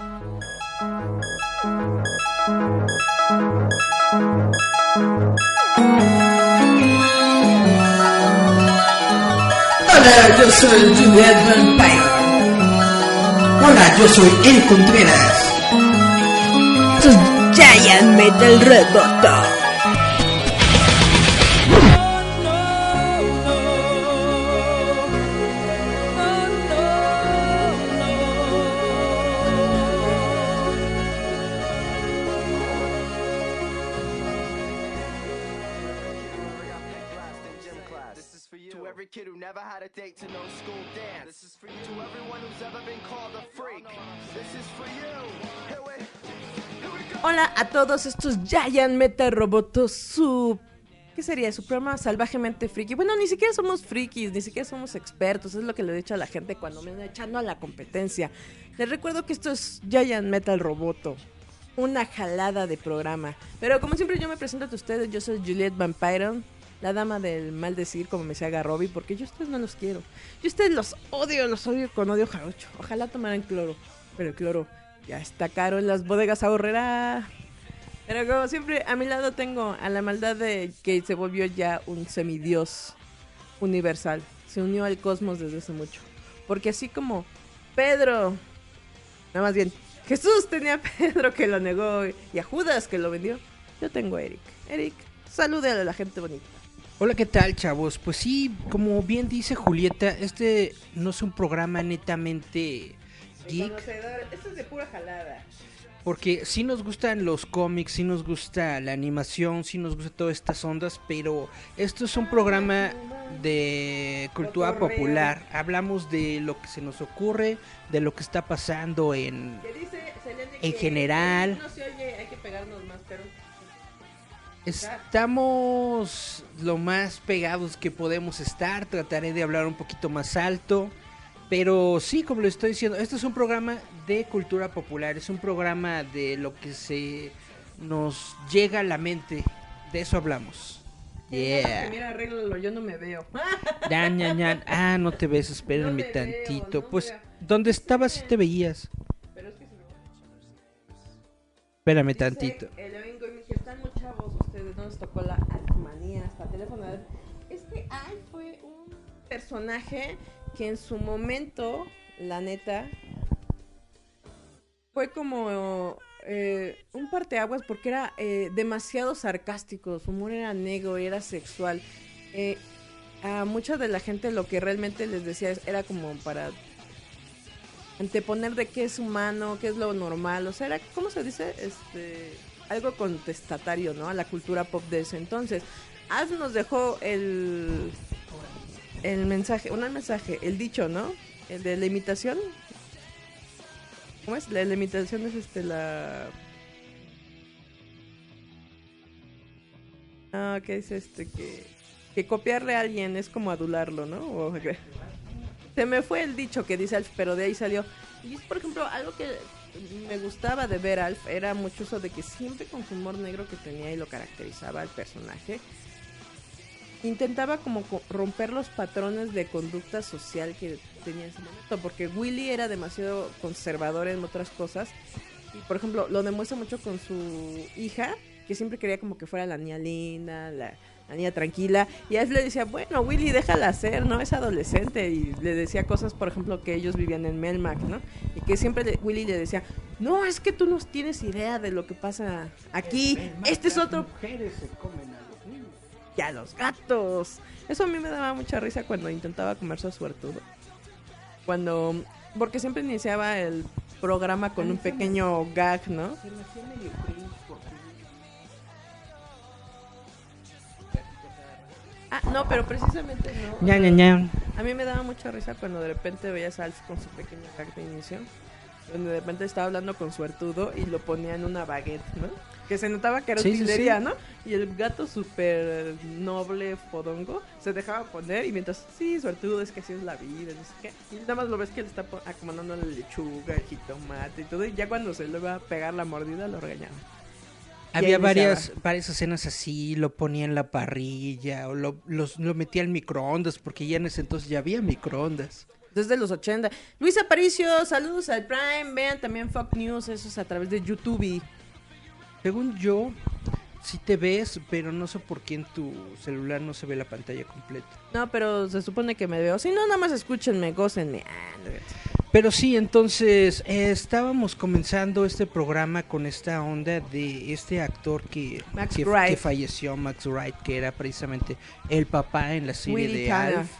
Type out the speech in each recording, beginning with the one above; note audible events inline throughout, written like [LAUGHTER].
Hola, yo soy Juliet Vampire. Hola, yo soy El Contreras. Giant Metal Roboto. A todos estos Giant Meta Robotos, su... ¿Qué sería? Su programa salvajemente friki. Bueno, ni siquiera somos frikis, ni siquiera somos expertos. Es lo que le he dicho a la gente cuando me están echando a la competencia. Les recuerdo que esto es Giant Metal Roboto. Una jalada de programa. Pero como siempre yo me presento a ustedes, yo soy Juliette Vampire la dama del mal decir, como me decía Robbie, porque yo a ustedes no los quiero. Yo a ustedes los odio, los odio con odio jarocho. Ojalá tomaran cloro, pero el cloro ya está caro en las bodegas ahorrera. Pero como siempre, a mi lado tengo a la maldad de que se volvió ya un semidios universal. Se unió al cosmos desde hace mucho. Porque así como Pedro, nada más bien, Jesús tenía a Pedro que lo negó y a Judas que lo vendió, yo tengo a Eric. Eric, salude a la gente bonita. Hola, ¿qué tal, chavos? Pues sí, como bien dice Julieta, este no es un programa netamente geek. Esto es de pura jalada. Porque sí nos gustan los cómics, sí nos gusta la animación, sí nos gusta todas estas ondas, pero esto es un programa de cultura popular. Hablamos de lo que se nos ocurre, de lo que está pasando en, en general. Estamos lo más pegados que podemos estar. Trataré de hablar un poquito más alto. Pero sí, como le estoy diciendo, este es un programa de cultura popular. Es un programa de lo que se nos llega a la mente. De eso hablamos. Yeah. Mira, arréglalo, yo no me veo. [LAUGHS] Ah, no te ves, espérenme tantito. pues, ¿dónde estabas si te veías? Pero es que se Espérame tantito. El están muy chavos ustedes, no les tocó la alfmanía hasta teléfono. Este Al fue un personaje que en su momento, la neta, fue como eh, un parteaguas porque era eh, demasiado sarcástico, su humor era negro, era sexual. Eh, a mucha de la gente lo que realmente les decía era como para anteponer de qué es humano, qué es lo normal, o sea, era, ¿cómo se dice? Este algo contestatario, ¿no? A la cultura pop de ese entonces. Az nos dejó el el mensaje, un mensaje, el dicho, ¿no? El de la imitación. ¿Cómo es? La, limitación es este la Ah, que es este que que copiarle a alguien es como adularlo, ¿no? [LAUGHS] se me fue el dicho que dice Alf, pero de ahí salió. Y es por ejemplo algo que me gustaba de ver Alf era mucho eso de que siempre con su humor negro que tenía y lo caracterizaba al personaje, intentaba como romper los patrones de conducta social que tenía en ese momento, porque Willy era demasiado conservador en otras cosas. Y por ejemplo, lo demuestra mucho con su hija, que siempre quería como que fuera la niña linda, la, la niña tranquila. Y a él le decía, bueno, Willy, déjala hacer, ¿no? Es adolescente. Y le decía cosas, por ejemplo, que ellos vivían en Melmac, ¿no? Y que siempre Willy le decía, no, es que tú no tienes idea de lo que pasa aquí. este es otro... mujeres se comen. Y a los gatos. Eso a mí me daba mucha risa cuando intentaba comer su suertudo. Cuando... Porque siempre iniciaba el programa con un pequeño gag, ¿no? Se me Ah, no, pero precisamente no. Ya, ya, ya. A mí me daba mucha risa cuando de repente veías a Alf con su pequeño gag de inicio. Donde de repente estaba hablando con su artudo y lo ponía en una baguette, ¿no? Que se notaba que era sí, ¿no? Y el gato súper noble, fodongo, se dejaba poner y mientras, sí, su artudo es que así es la vida, no sé qué. Y nada más lo ves que le está acomodando la lechuga, el jitomate y todo. Y ya cuando se le va a pegar la mordida, lo regañaba. Había varias, varias escenas así, lo ponía en la parrilla o lo, los, lo metía al microondas, porque ya en ese entonces ya había microondas. Desde los 80. Luis Aparicio, saludos al Prime. Vean también Fox News, eso es a través de YouTube. Según yo, sí te ves, pero no sé por qué en tu celular no se ve la pantalla completa. No, pero se supone que me veo. Si no, nada más escúchenme, gócenme. Ah. Pero sí, entonces eh, estábamos comenzando este programa con esta onda de este actor que, Max que, que falleció, Max Wright, que era precisamente el papá en la serie Willy de Tanner. Alf.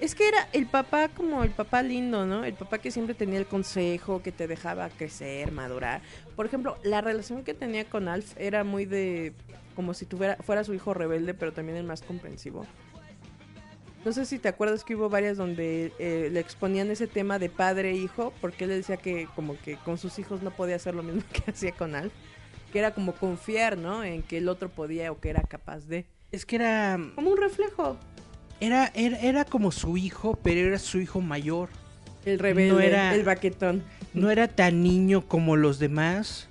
Es que era el papá como el papá lindo, ¿no? El papá que siempre tenía el consejo, que te dejaba crecer, madurar. Por ejemplo, la relación que tenía con Alf era muy de como si tuviera fuera su hijo rebelde, pero también el más comprensivo. No sé si te acuerdas que hubo varias donde eh, le exponían ese tema de padre e hijo, porque él le decía que como que con sus hijos no podía hacer lo mismo [LAUGHS] que hacía con Alf, que era como confiar, ¿no? En que el otro podía o que era capaz de. Es que era, Como un reflejo. Era, era, era como su hijo, pero era su hijo mayor. El rebelde, No era- el baquetón. No era tan niño como los demás,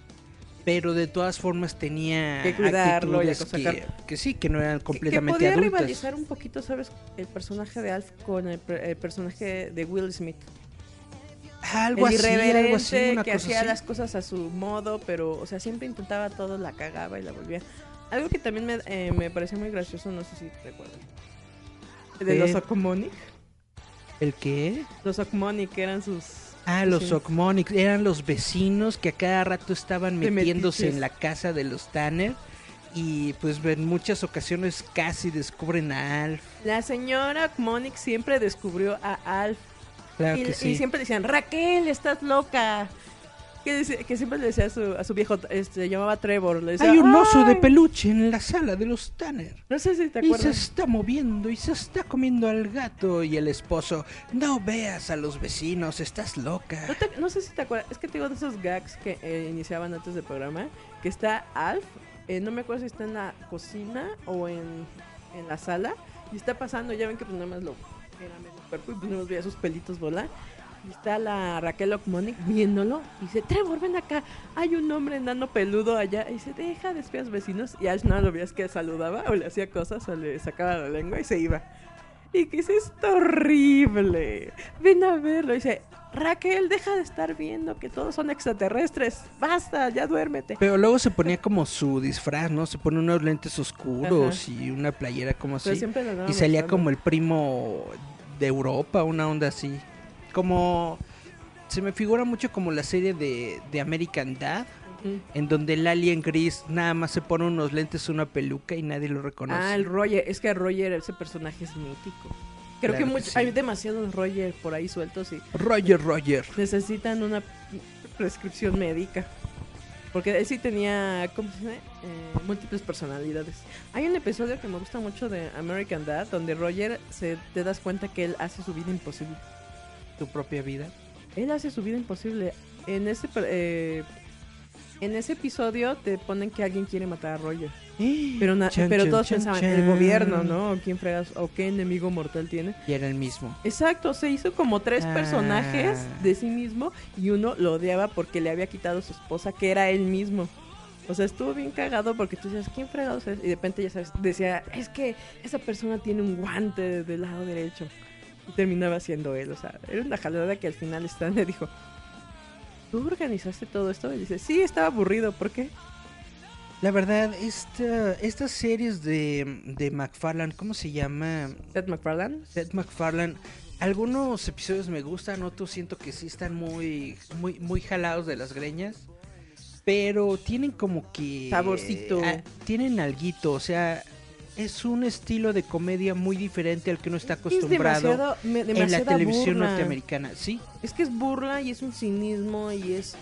pero de todas formas tenía Que cuidarlo y que, que sí, que no eran que completamente podía adultas. rivalizar un poquito, ¿sabes? El personaje de Alf con el, el personaje de Will Smith. Algo el así, algo así, una que cosa hacía así. las cosas a su modo, pero, o sea, siempre intentaba todo, la cagaba y la volvía. Algo que también me, eh, me pareció muy gracioso, no sé si recuerdas. De los Ocmonic. ¿El qué? Los Ocmonic que eran sus... Ah, los Sí. Ocmonics eran los vecinos que a cada rato estaban De metiéndose metiches. en la casa de los Tanner y pues en muchas ocasiones casi descubren a Alf. La señora Ocmonic siempre descubrió a Alf Claro y, que y sí. siempre decían, Raquel, estás loca. Que, dice- que siempre le decía a su, a su viejo, este, llamaba Trevor. Le decía, Hay un oso de peluche en la sala de los Tanner. No sé si te Y se acuerdas. está moviendo y se está comiendo al gato y el esposo. No veas a los vecinos, estás loca. No, te- no sé si te acuerdas, es que te digo de esos gags que eh, iniciaban antes del programa, que está Alf, eh, no me acuerdo si está en la cocina o en, en la sala, y está pasando, ya ven que pues nada más lo era medio cuerpo y pues más veía sus pelitos volar. Y está la Raquel Ocmonic viéndolo y dice, Trevor, ven acá, hay un hombre enano peludo allá. Y dice, deja de espiar vecinos. Y Alf no lo veías que saludaba o le hacía cosas o le sacaba la lengua y se iba. Y que dice, esto horrible. Ven a verlo. Y dice, Raquel, deja de estar viendo que todos son extraterrestres. Basta, ya duérmete. Pero luego se ponía como su disfraz, ¿no? Se pone unos lentes oscuros y una playera como Pero así. Y salía como el primo de Europa, una onda así. Como... Se me figura mucho como la serie de, de American Dad, en donde el alien gris nada más se pone unos lentes, una peluca y nadie lo reconoce. Ah, el Roger. Es que Roger, ese personaje es mítico. Creo Claro que, que mucho- sí. hay demasiados Roger por ahí sueltos y Roger, Roger. necesitan una prescripción médica. Porque él sí tenía ¿cómo se dice? Eh, múltiples personalidades. Hay un episodio que me gusta mucho de American Dad donde Roger se te das cuenta que él hace su vida imposible. Tu propia vida. Él hace su vida imposible. En ese eh, en ese episodio te ponen que alguien quiere matar a Roger. [GASPS] Pero, na- Chan, pero todos chan, pensaban, chan. el gobierno, ¿no? ¿O quién fregas? ¿O qué enemigo mortal tiene? Y era el mismo. Exacto, se hizo como tres Ah. personajes de sí mismo y uno lo odiaba porque le había quitado a su esposa, que era él mismo. O sea, estuvo bien cagado porque tú decías, ¿quién fregados es? Y de repente ya sabes, decía, es que esa persona tiene un guante del lado derecho. Y terminaba siendo él, o sea, era una jalada que al final Stan le dijo, ¿tú organizaste todo esto? Y dice, sí, estaba aburrido, ¿por qué? La verdad, esta, estas series de, de McFarlane, ¿cómo se llama? Seth MacFarlane. Seth MacFarlane. Algunos episodios me gustan, otros siento que sí están muy, muy, muy jalados de las greñas. Pero tienen como que... Saborcito. tienen alguito, o sea, es un estilo de comedia muy diferente al que uno está Es acostumbrado demasiado, me- en la televisión burla. norteamericana. Sí, Es que es burla y es un cinismo y es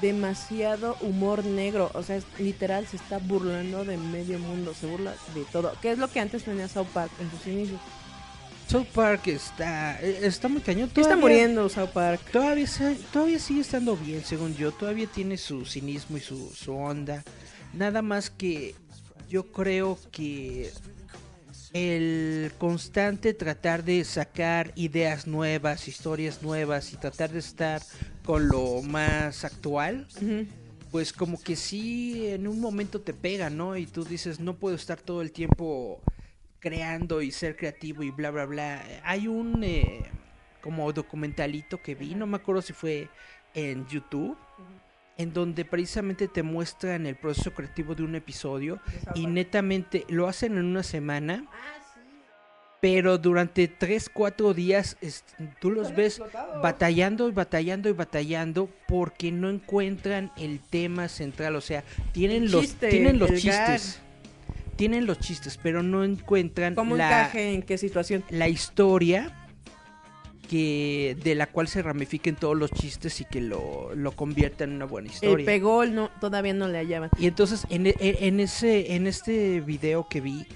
demasiado humor negro. O sea, es, literal se está burlando de medio mundo, se burla de todo. ¿Qué es lo que antes tenía South Park en sus inicios? South Park está, eh, está muy cañón. ¿Qué está Todavía- muriendo South Park? Todavía, todavía sigue estando bien, según yo. Todavía tiene su cinismo y su, su onda. Nada más que yo creo que el constante tratar de sacar ideas nuevas, historias nuevas y tratar de estar con lo más actual, pues como que sí en un momento te pega, ¿no? Y tú dices, no puedo estar todo el tiempo creando y ser creativo y bla, bla, bla. Hay un... eh, como documentalito que vi, no me acuerdo si fue en YouTube, en donde precisamente te muestran el proceso creativo de un episodio y netamente lo hacen en una semana. Pero durante 3, 4 días es- tú los ves batallando y batallando y batallando porque no encuentran el tema central. O sea, tienen los, tienen los chistes. Tienen los chistes, pero no encuentran ¿Cómo la, encaje en qué situación? la historia que de la cual se ramifiquen todos los chistes y que lo, lo convierta en una buena El historia. pegó, no, todavía no le hallaban. Y entonces en, e- en ese en este video que vi,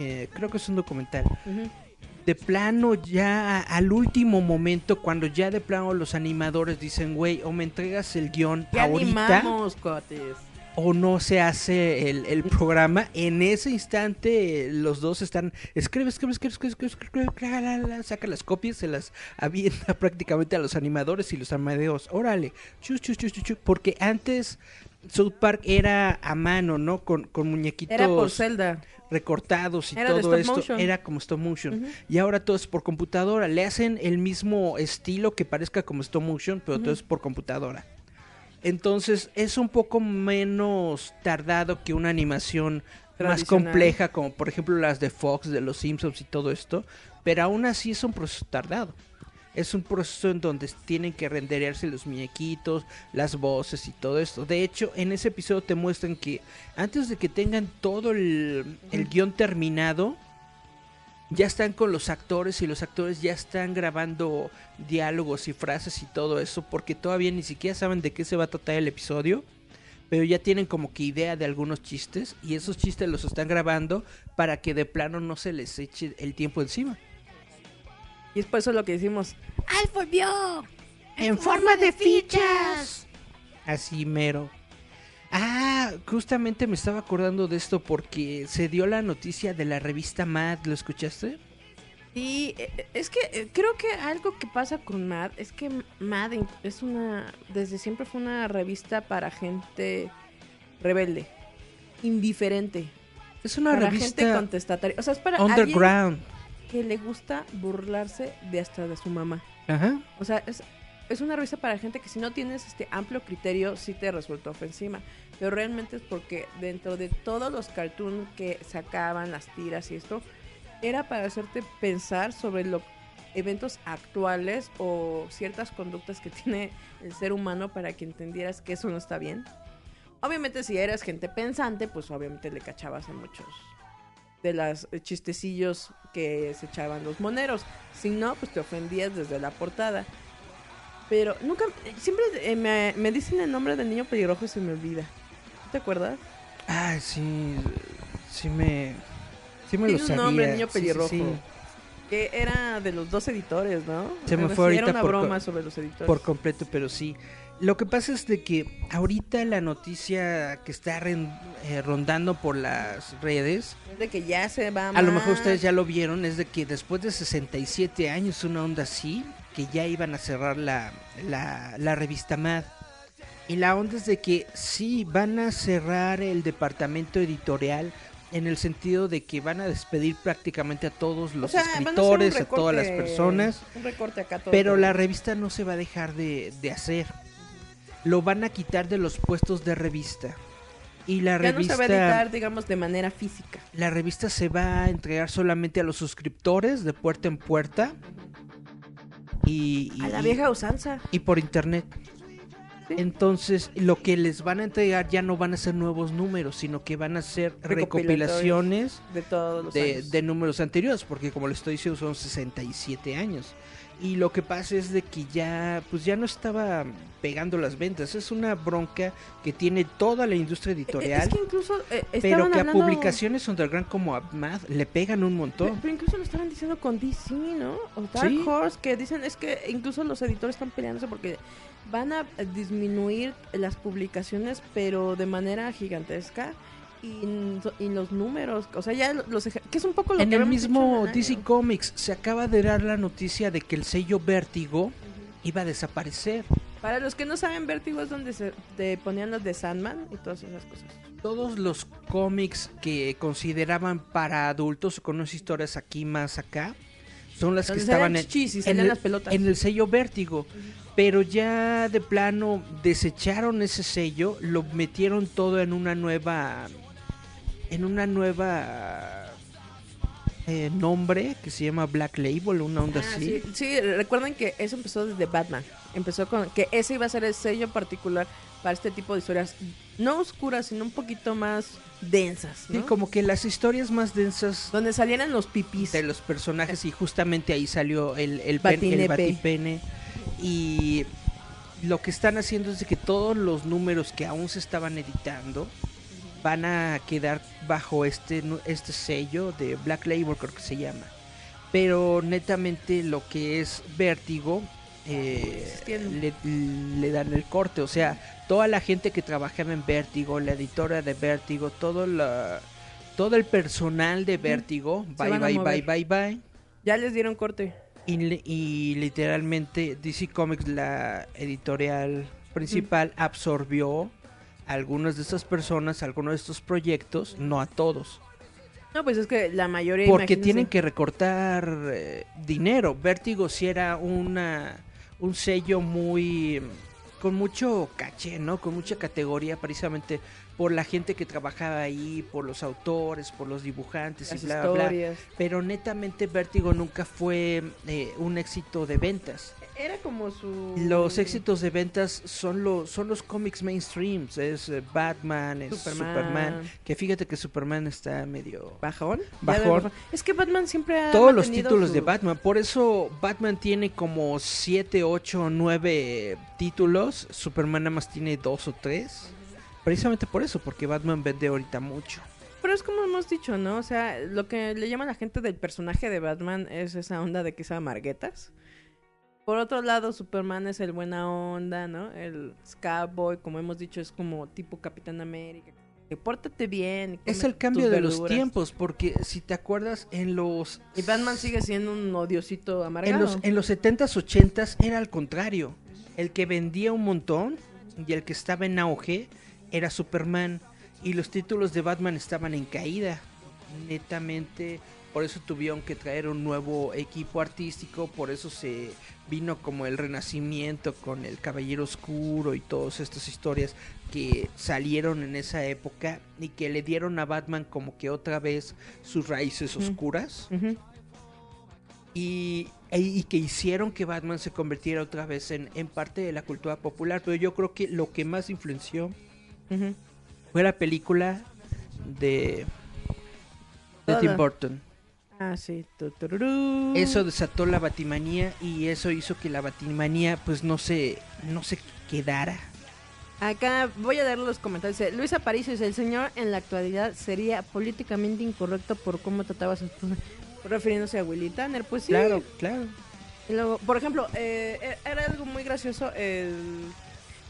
eh, creo que es un documental, de plano ya al último momento, cuando ya de plano los animadores dicen, güey, o me entregas el guion ahorita animamos. O no se hace el, el programa, en ese instante eh, los dos están, escribe, escribe, escribe, escribe, escribe, escribe, escribe, la, la, la, saca las copias, se las avienta [LAUGHS] prácticamente a los animadores y los amadeos, órale, chus, chus, chus, chus, chus, porque antes South Park era a mano, ¿no? Con, con muñequitos Era por Zelda. recortados y Era todo esto motion. era como stop motion. Y ahora todo es por computadora. Le hacen el mismo estilo que parezca como stop motion, pero todo es por computadora. Entonces es un poco menos tardado que una animación más compleja, como por ejemplo las de Fox, de los Simpsons y todo esto. Pero aún así es un proceso tardado. Es un proceso en donde tienen que renderearse los muñequitos, las voces y todo esto. De hecho, en ese episodio te muestran que antes de que tengan todo el, el guion terminado, ya están con los actores y los actores ya están grabando diálogos y frases y todo eso porque todavía ni siquiera saben de qué se va a tratar el episodio. Pero ya tienen como que idea de algunos chistes y esos chistes los están grabando para que de plano no se les eche el tiempo encima. Y es por eso lo que decimos. ¡Al volvió! En forma de fichas. Así mero. Ah, justamente me estaba acordando de esto porque se dio la noticia de la revista Mad, ¿lo escuchaste? Y eh, es que eh, creo que algo que pasa con Mad es que Mad es una. Desde siempre fue una revista para gente rebelde, indiferente, Es una para gente revista contestataria. O sea, es para underground. que le gusta burlarse de hasta de su mamá. Ajá. O sea, es, es una revista para gente que si no tienes este amplio criterio, sí te resulta ofensiva. Pero realmente es porque dentro de todos los cartoons que sacaban, las tiras y esto, era para hacerte pensar sobre los eventos actuales o ciertas conductas que [LAUGHS] tiene el ser humano para que entendieras que eso no está bien. Obviamente si eras gente pensante, pues obviamente le cachabas a muchos de eh, chistecillos que se echaban los moneros. Si no, pues te ofendías desde la portada. Pero nunca, siempre eh, me, me dicen el nombre del niño pelirrojo y se me olvida. ¿Te acuerdas? Ay, sí, sí me, sí me Tiene lo un sabía. nombre, el niño Sí, sí, pelirrojo. sí. Que era de los dos editores, ¿no? Se me fue ahorita Era una por broma sobre los editores. Por completo, pero sí. Lo que pasa es de que ahorita la noticia que está eh, rondando por las redes, Es de que ya se va a lo mejor ustedes ya lo vieron, es de que después de 67 años, una onda así, que ya iban a cerrar la, la, la revista Mad. Y la onda es de que sí, van a cerrar el departamento editorial en el sentido de que van a despedir prácticamente a todos los O sea, a escritores, a todas las personas. Un recorte acá todo. Pero la revista no se va a dejar de, de hacer. Lo van a quitar de los puestos de revista. Y la ya no revista, se va a editar, digamos, de manera física. la revista se va a entregar solamente a los suscriptores de puerta en puerta. Y, y- A la vieja usanza. y por internet. Sí. Entonces, lo que les van a entregar ya no van a ser nuevos números, sino que van a ser recopilaciones De todos los de, años. de números anteriores, porque como les estoy diciendo son 67 años. Y lo que pasa es de que ya, pues ya no estaba pegando las ventas. Es una bronca que tiene toda la industria editorial, Es que incluso eh, pero que a publicaciones underground como a Mad le pegan un Pero, montón. pero incluso lo estaban diciendo con DC, ¿no? O Dark Sí. Horse, que dicen es que incluso los editores están peleándose porque van a disminuir las publicaciones, pero de manera gigantesca. Y, y los números, o sea, ya los que es un poco lo En que el mismo en DC. Comics se acaba de dar la noticia de que el sello Vértigo iba a desaparecer. Para los que no saben, Vértigo es donde se te ponían los de Sandman y todas esas cosas. Todos los cómics que consideraban para adultos con unas historias aquí más acá son las que estaban en, chichis en el, las pelotas. en el sello Vértigo. Pero ya de plano desecharon ese sello, lo metieron todo en una nueva. En una nueva. eh, nombre que se llama Black Label, una onda Ah, así. sí, sí, recuerden que eso empezó desde Batman. Empezó con que ese iba a ser el sello particular para este tipo de historias, no oscuras, sino un poquito más densas, Sí, ¿no? como que las historias más densas Donde salieran los pipis. de los personajes y justamente ahí salió el, el, pen- el batipene y lo que están haciendo es de que todos los números que aún se estaban editando van a quedar bajo este este sello de Black Label creo que se llama. Pero netamente lo que es Vértigo eh, le, le dan el corte. O sea toda la gente que trabajaba en Vértigo la editora de Vértigo todo la todo el personal de Vértigo bye bye bye bye bye. Ya les dieron corte. y, li- y literalmente DC Comics, la editorial principal, absorbió algunas de estas personas, algunos de estos proyectos, no a todos. No, pues es que la mayoría Porque imagínense. tienen que recortar eh, dinero. Vértigo sí era una, un sello muy con mucho caché, ¿no? Con mucha categoría precisamente por la gente que trabajaba ahí, por los autores, por los dibujantes las y bla, bla, bla. Pero netamente Vértigo nunca fue eh, un éxito de ventas. Era como su Los éxitos de ventas son los son los cómics mainstreams, es eh, Batman, es Superman. Superman. que fíjate que Superman está medio bajón. Bajón. Es que Batman siempre ha todos los títulos su- de Batman, por eso Batman tiene como 7, 8, 9 títulos, Superman nada más tiene dos o tres. Precisamente por eso, porque Batman vende ahorita mucho. Pero es como hemos dicho, ¿no? O sea, lo que le llama a la gente del personaje de Batman es esa onda de que sea marguetas. Por otro lado, Superman es el buena onda, ¿no? El Cowboy, como hemos dicho, es como tipo Capitán América. Que pórtate bien. Es el cambio de los tiempos, porque si te acuerdas en los Y Batman sigue siendo un odiosito amargado. En los, en los 70s, 80s era al contrario. El que vendía un montón y el que estaba en auge era Superman. Y los títulos de Batman estaban en caída. Netamente. Por eso tuvieron que traer un nuevo equipo artístico. Por eso se vino como el renacimiento con el Caballero Oscuro y todas estas historias que salieron en esa época y que le dieron a Batman como que otra vez sus raíces oscuras y, e- y que hicieron que Batman se convirtiera otra vez en, en parte de la cultura popular. Pero yo creo que lo que más influenció fue la película de, de. Tim Burton. Ah, sí. Tu, tururú. Eso desató la batimanía y eso hizo que la batimanía pues no se, no se quedara. Acá voy a dar los comentarios. Luis Aparicio dice, el señor en la actualidad sería políticamente incorrecto por cómo trataba a su esposa. [LAUGHS] Refiriéndose a Willy Tanner, pues sí. Claro, claro. Y luego, por ejemplo, eh, eh, era algo muy gracioso el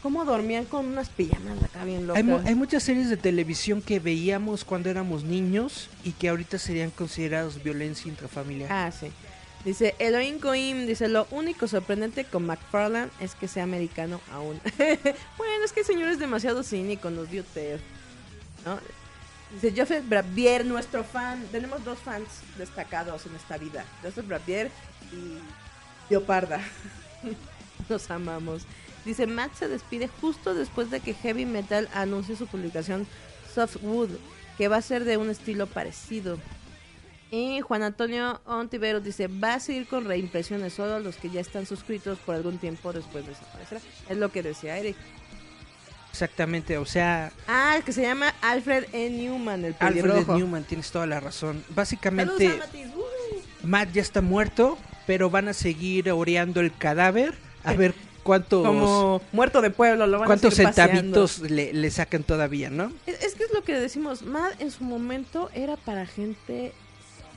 cómo dormían con unas pijamas acá bien locas. Hay, mu- hay muchas series de televisión que veíamos cuando éramos niños y que ahorita serían considerados violencia intrafamiliar. Ah, sí. Dice, Elohim Coim, dice, lo único sorprendente con McFarlane es que sea americano aún. [LAUGHS] bueno, es que el señor es demasiado cínico, nos dio Ted. ¿no? Dice, Joseph Bravier, nuestro fan. Tenemos dos fans destacados en esta vida. Joseph Bravier y Leoparda. [LAUGHS] Nos amamos. Dice, Matt se despide justo después de que Heavy Metal anuncie su publicación Softwood, que va a ser de un estilo parecido. Y Juan Antonio Ontiveros dice, va a seguir con reimpresiones solo los que ya están suscritos por algún tiempo después desaparecerá. Es lo que decía Eric. Exactamente, o sea, Ah, el que se llama Alfred E. Newman, el Alfred pelirrojo. Newman, tienes toda la razón. Básicamente. Uh. Matt ya está muerto, pero van a seguir oreando el cadáver a ver cuántos, Como muerto de pueblo, lo van cuántos a centavitos le, le sacan todavía, ¿no? Es, es que es lo que decimos, Matt en su momento era para gente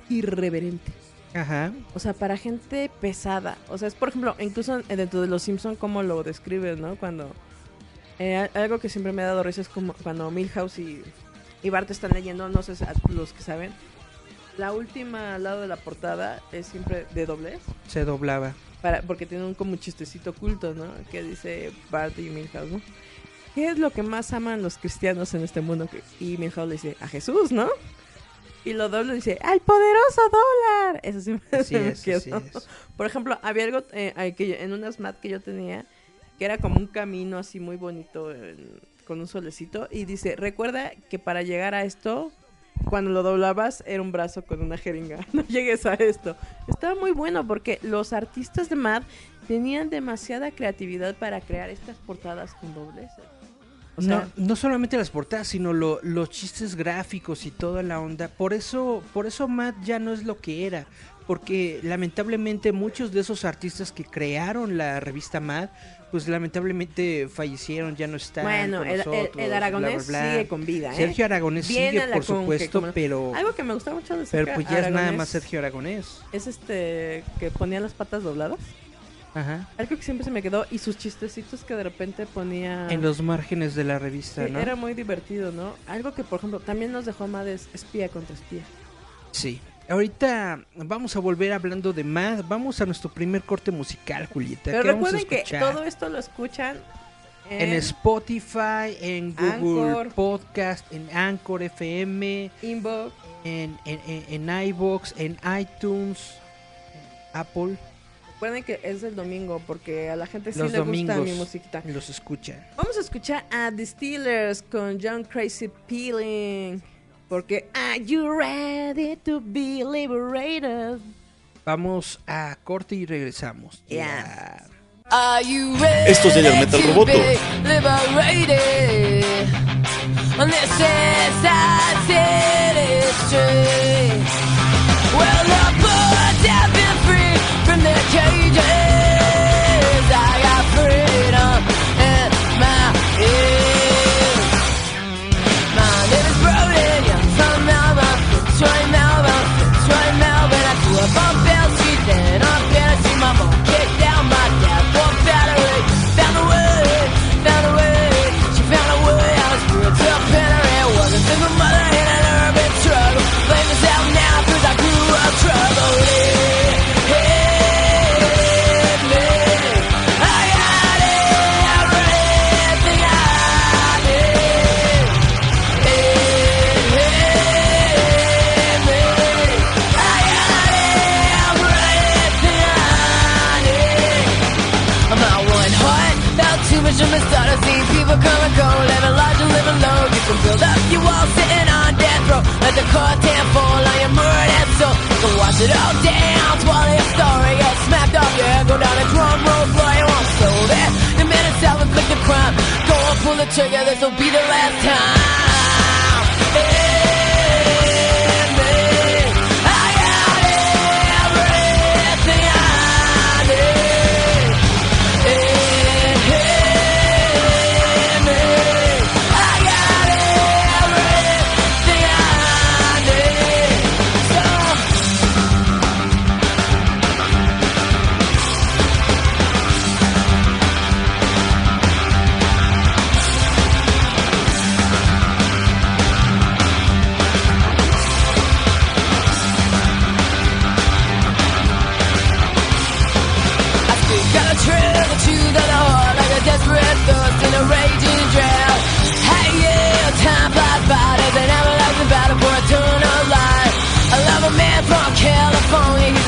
irreverente. Ajá. O sea, para gente pesada. O sea, es por ejemplo, incluso en- dentro de los Simpson como lo describes, ¿no? Cuando eh, algo que siempre me ha dado risa es como cuando Milhouse y, y Bart están leyendo, no sé los que saben, la última al lado de la portada es siempre de doblez, Se doblaba. para, porque tiene un como chistecito oculto, ¿no? Que dice Bart y Milhouse, ¿no? ¿Qué es lo que más aman los cristianos en este mundo? Y Milhouse le dice, a Jesús, ¿no? y lo dobla y dice, ¡al poderoso dólar! Eso sí me, [LAUGHS] me es, quedó. así es. Por ejemplo, había algo eh, que yo- en unas mat que yo tenía, que era como un camino así muy bonito con un solecito, y dice, recuerda que para llegar a esto, cuando lo doblabas, era un brazo con una jeringa. [LAUGHS] No llegues a esto. Estaba muy bueno porque los artistas de Mad tenían demasiada creatividad para crear estas portadas con dobleces. O sea, no, no solamente las portadas, sino lo- los chistes gráficos y toda la onda. Por eso, por eso Matt ya no es lo que era. Porque lamentablemente muchos de esos artistas que crearon la revista Mad, pues lamentablemente fallecieron, ya no están. bueno, con el, el- nosotros, el bla, aragonés bla, bla. sigue con vida. ¿eh? Sergio Aragonés Viene sigue, por supuesto, pero, Algo que me gusta mucho de pero pues ya es nada más Sergio Aragonés. Es este que ponía las patas dobladas. Ajá. Algo que siempre se me quedó y sus chistecitos que de repente ponía. En los márgenes de la revista, Sí, ¿no? Era muy divertido, ¿no? Algo que, por ejemplo, también nos dejó Mad es espía contra espía. Sí. Ahorita vamos a volver hablando de más. Vamos a nuestro primer corte musical, Julieta. Pero ¿Qué vamos a recuerden que todo esto lo escuchan en en, Spotify, en Google Anchor. Podcast, en Anchor FM, Inbox. en, en, en, en iVoox, en iTunes, en Apple. Recuerden que es el domingo porque a la gente sí Los le gusta mi musiquita. los escuchan. Vamos a escuchar a The Steelers con John Crazy Peeling. Porque Are you ready to be liberated? Vamos a corte y regresamos. Yeah. Are you ready Esto es Giant Metal to Roboto. be liberated? On this inside city street. Well, the birds have been free from their cages. Row. Let the curtain fall on your murdered soul. You can watch it all down, swallow your story, get smacked off your head, go down a drum road, floor you won't solve it. The man himself inflict the crime. Go on, pull the trigger, this'll be the last time. Hit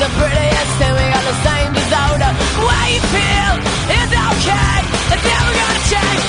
the prettiest, and we got the same disorder. Why you feel? It's okay, it's never gonna change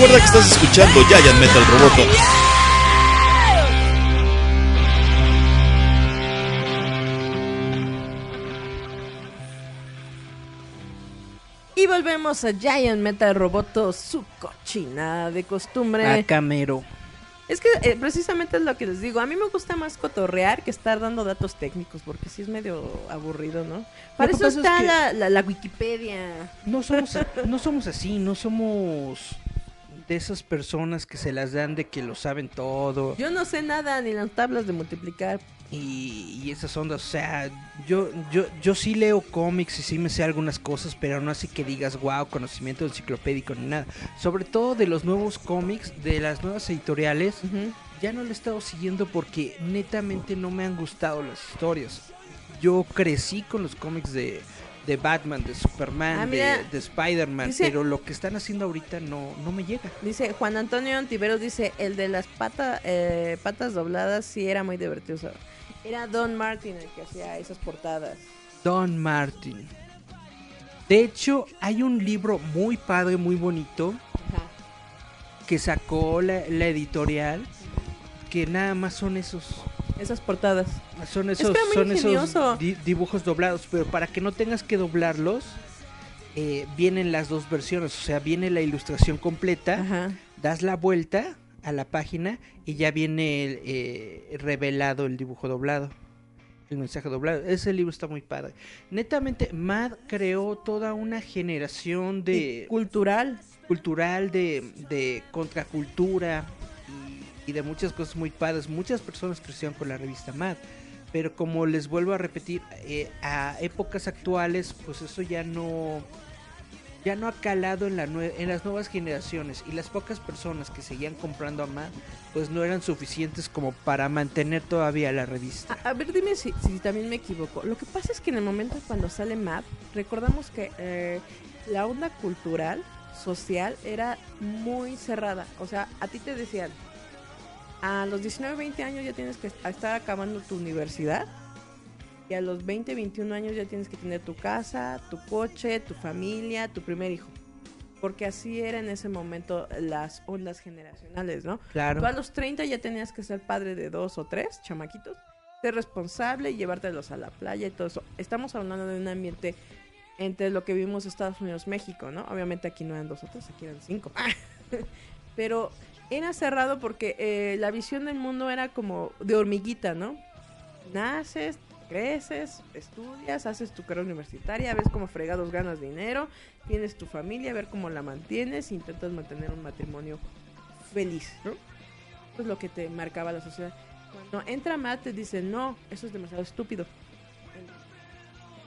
Recuerda que estás escuchando Giant Metal Roboto. Y volvemos a Giant Metal Roboto, su cochinada de costumbre. A Camero. Es que eh, precisamente es lo que les digo. A mí me gusta más cotorrear que estar dando datos técnicos, porque sí es medio aburrido, ¿no? Para eso es está que- la, la- la Wikipedia. No somos, no somos así, no somos de esas personas que se las dan de que lo saben todo Yo no sé nada ni las tablas de multiplicar. y, y esas ondas. O sea, yo, yo, yo sí leo cómics y sí me sé algunas cosas, pero no así que digas, wow, conocimiento enciclopédico ni nada. Sobre todo de los nuevos cómics, de las nuevas editoriales, ya no lo he estado siguiendo porque netamente no me han gustado las historias. Yo crecí con los cómics de, de Batman, de Superman, Ah, de, Spider-Man, pero lo que están haciendo ahorita no, no me llega. Dice Juan Antonio Antiveros, dice, el de las pata- eh, patas dobladas sí era muy divertido. era Don Martin el que hacía esas portadas. Don Martin. De hecho, hay un libro muy padre, muy bonito, Ajá. que sacó la, la editorial, que nada más son esos Esas portadas. Son esos, son esos di- dibujos doblados, pero para que no tengas que doblarlos, eh, vienen las dos versiones. O sea, viene la ilustración completa, Ajá. das la vuelta a la página y ya viene eh, revelado el dibujo doblado. El mensaje doblado. Ese libro está muy padre. Netamente, Mad creó toda una generación de Y cultural. cultural, de, de contracultura y, de muchas cosas muy padres. Muchas personas crecieron con la revista Mad. Pero como les vuelvo a repetir, eh, a épocas actuales, pues eso ya no ya no ha calado en, la en las nuevas generaciones y las pocas personas que seguían comprando a Mad, pues no eran suficientes como para mantener todavía la revista. A, a ver, dime si, si también me equivoco. Lo que pasa es que en el momento cuando sale Map, recordamos que eh, la onda cultural, social, era muy cerrada. O sea, a ti te decían, a los 19, 20 años ya tienes que est- estar acabando tu universidad. Y a los 20, 21 años ya tienes que tener tu casa, tu coche, tu familia, tu primer hijo. Porque así era en ese momento las ondas generacionales, ¿no? Claro. Tú a los 30 ya tenías que ser padre de dos o tres chamaquitos, ser responsable y llevártelos a la playa y todo eso. Estamos hablando de un ambiente entre lo que vimos Estados Unidos, México, ¿no? Obviamente aquí no eran dos o tres, aquí eran cinco. [LAUGHS] Pero era cerrado porque eh, la visión del mundo era como de hormiguita, ¿no? Naces, creces, estudias, haces tu carrera universitaria, ves cómo fregados ganas dinero, tienes tu familia, ver cómo la mantienes, intentas mantener un matrimonio feliz, ¿no? Eso es lo que te marcaba la sociedad. Cuando entra Matt te dice, no, eso es demasiado estúpido.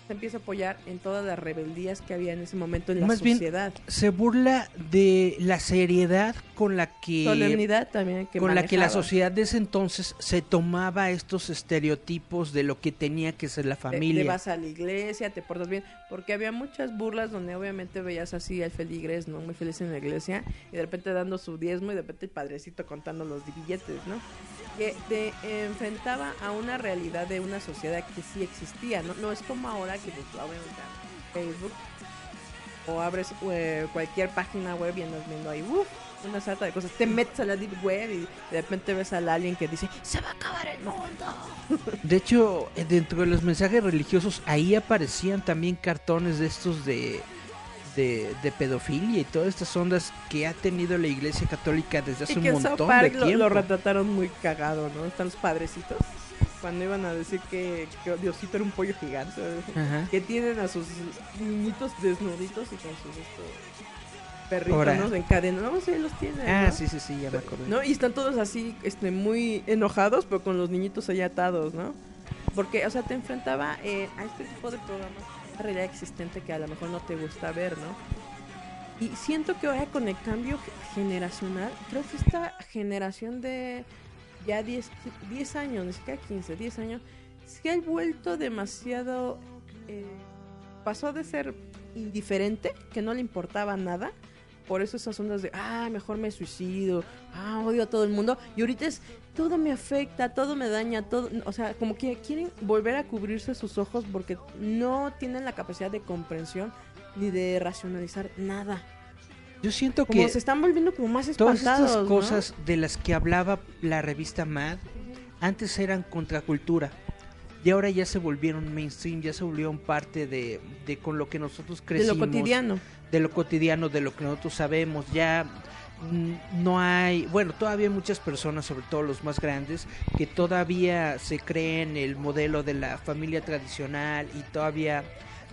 Se empieza a apoyar en todas las rebeldías que había en ese momento en la Más bien, sociedad. Se burla de la seriedad con la que Solemnidad también que con la que la sociedad de ese entonces se tomaba estos estereotipos de lo que tenía que ser la Te- familia. Te, vas a la iglesia, te portas bien, porque había muchas burlas donde obviamente veías así al feligres, ¿no? Muy feliz en la iglesia, y de repente dando su diezmo y de repente el padrecito contando los billetes, ¿no? Que te enfrentaba a una realidad de una sociedad que sí existía, ¿no? No es como ahora que pues, obviamente Facebook o abres eh, cualquier página web y andas viendo ahí, uff, una sarta de cosas. Te metes a la deep web y de repente ves al alien que dice, se va a acabar el mundo. [LAUGHS] De hecho, eh, dentro de los mensajes religiosos, ahí aparecían también cartones de estos de, de, de pedofilia y todas estas ondas que ha tenido la Iglesia Católica desde hace Y un que montón de lo, tiempo. lo retrataron muy cagado, ¿no? Están los padrecitos. Cuando iban a decir que, que Diosito era un pollo gigante. Ajá. Que tienen a sus niñitos desnuditos y con sus estos perritos, Ahora. ¿no? Encadenados. No, sí, los tienen. Ah, ¿no? sí, sí, sí, ya me acordé. ¿No? Y están todos así, este, muy enojados, pero con los niñitos allá atados, ¿no? Porque, o sea, te enfrentaba eh, a este tipo de programas, una realidad existente que a lo mejor no te gusta ver, ¿no? Y siento que ahora con el cambio ge- generacional, creo que esta generación de ya 10, 10 años, ni siquiera 15, 10 años, se ha vuelto demasiado... eh, pasó de ser indiferente, que no le importaba nada, por eso esas ondas de, ah, mejor me suicido, ah, odio a todo el mundo, y ahorita es, todo me afecta, todo me daña, todo, o sea, como que quieren volver a cubrirse sus ojos porque no tienen la capacidad de comprensión ni de racionalizar nada. Yo siento Como que se están volviendo como más todas espantados, estas ¿no? cosas de las que hablaba la revista Mad antes eran contracultura y ahora ya se volvieron mainstream, ya se volvieron parte de, de con lo que nosotros de crecimos. lo cotidiano. de lo cotidiano, de lo que nosotros sabemos. Ya no hay, bueno, todavía hay muchas personas, sobre todo los más grandes, que todavía se creen el modelo de la familia tradicional y todavía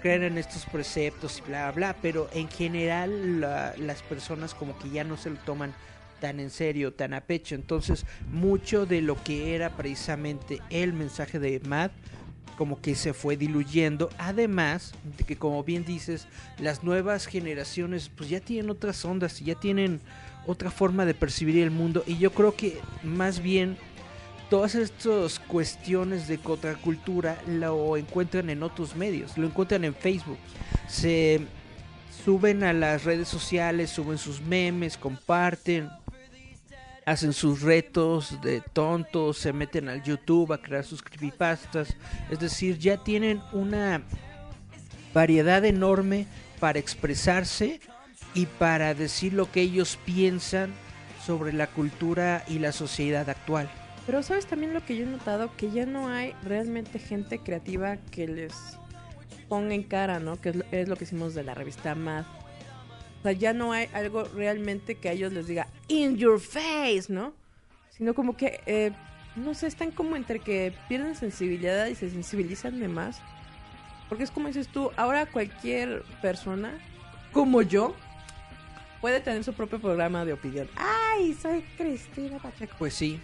creen en estos preceptos y bla, bla, bla, pero en general la- las personas como que ya no se lo toman tan en serio, tan a pecho. Entonces, mucho de lo que era precisamente el mensaje de Matt como que se fue diluyendo. Además de que, como bien dices, las nuevas generaciones pues ya tienen otras ondas y ya tienen otra forma de percibir el mundo. Y yo creo que más bien todas estas cuestiones de contracultura lo encuentran en otros medios, lo encuentran en Facebook. Se suben a las redes sociales, suben sus memes, comparten, hacen sus retos de tontos, se meten al YouTube a crear sus creepypastas. Es decir, ya tienen una variedad enorme para expresarse y para decir lo que ellos piensan sobre la cultura y la sociedad actual. Pero sabes también lo que yo he notado, que ya no hay realmente gente creativa que les ponga en cara, ¿no? Que es lo, que hicimos de la revista Mad. O sea, ya no hay algo realmente que a ellos les diga in your face, ¿no? Sino como que, eh, no sé, están como entre que pierden sensibilidad y se sensibilizan de más. Porque es como dices tú, ahora cualquier persona, como yo, puede tener su propio programa de opinión. ¡Ay, soy Cristina Pacheco! Pues sí,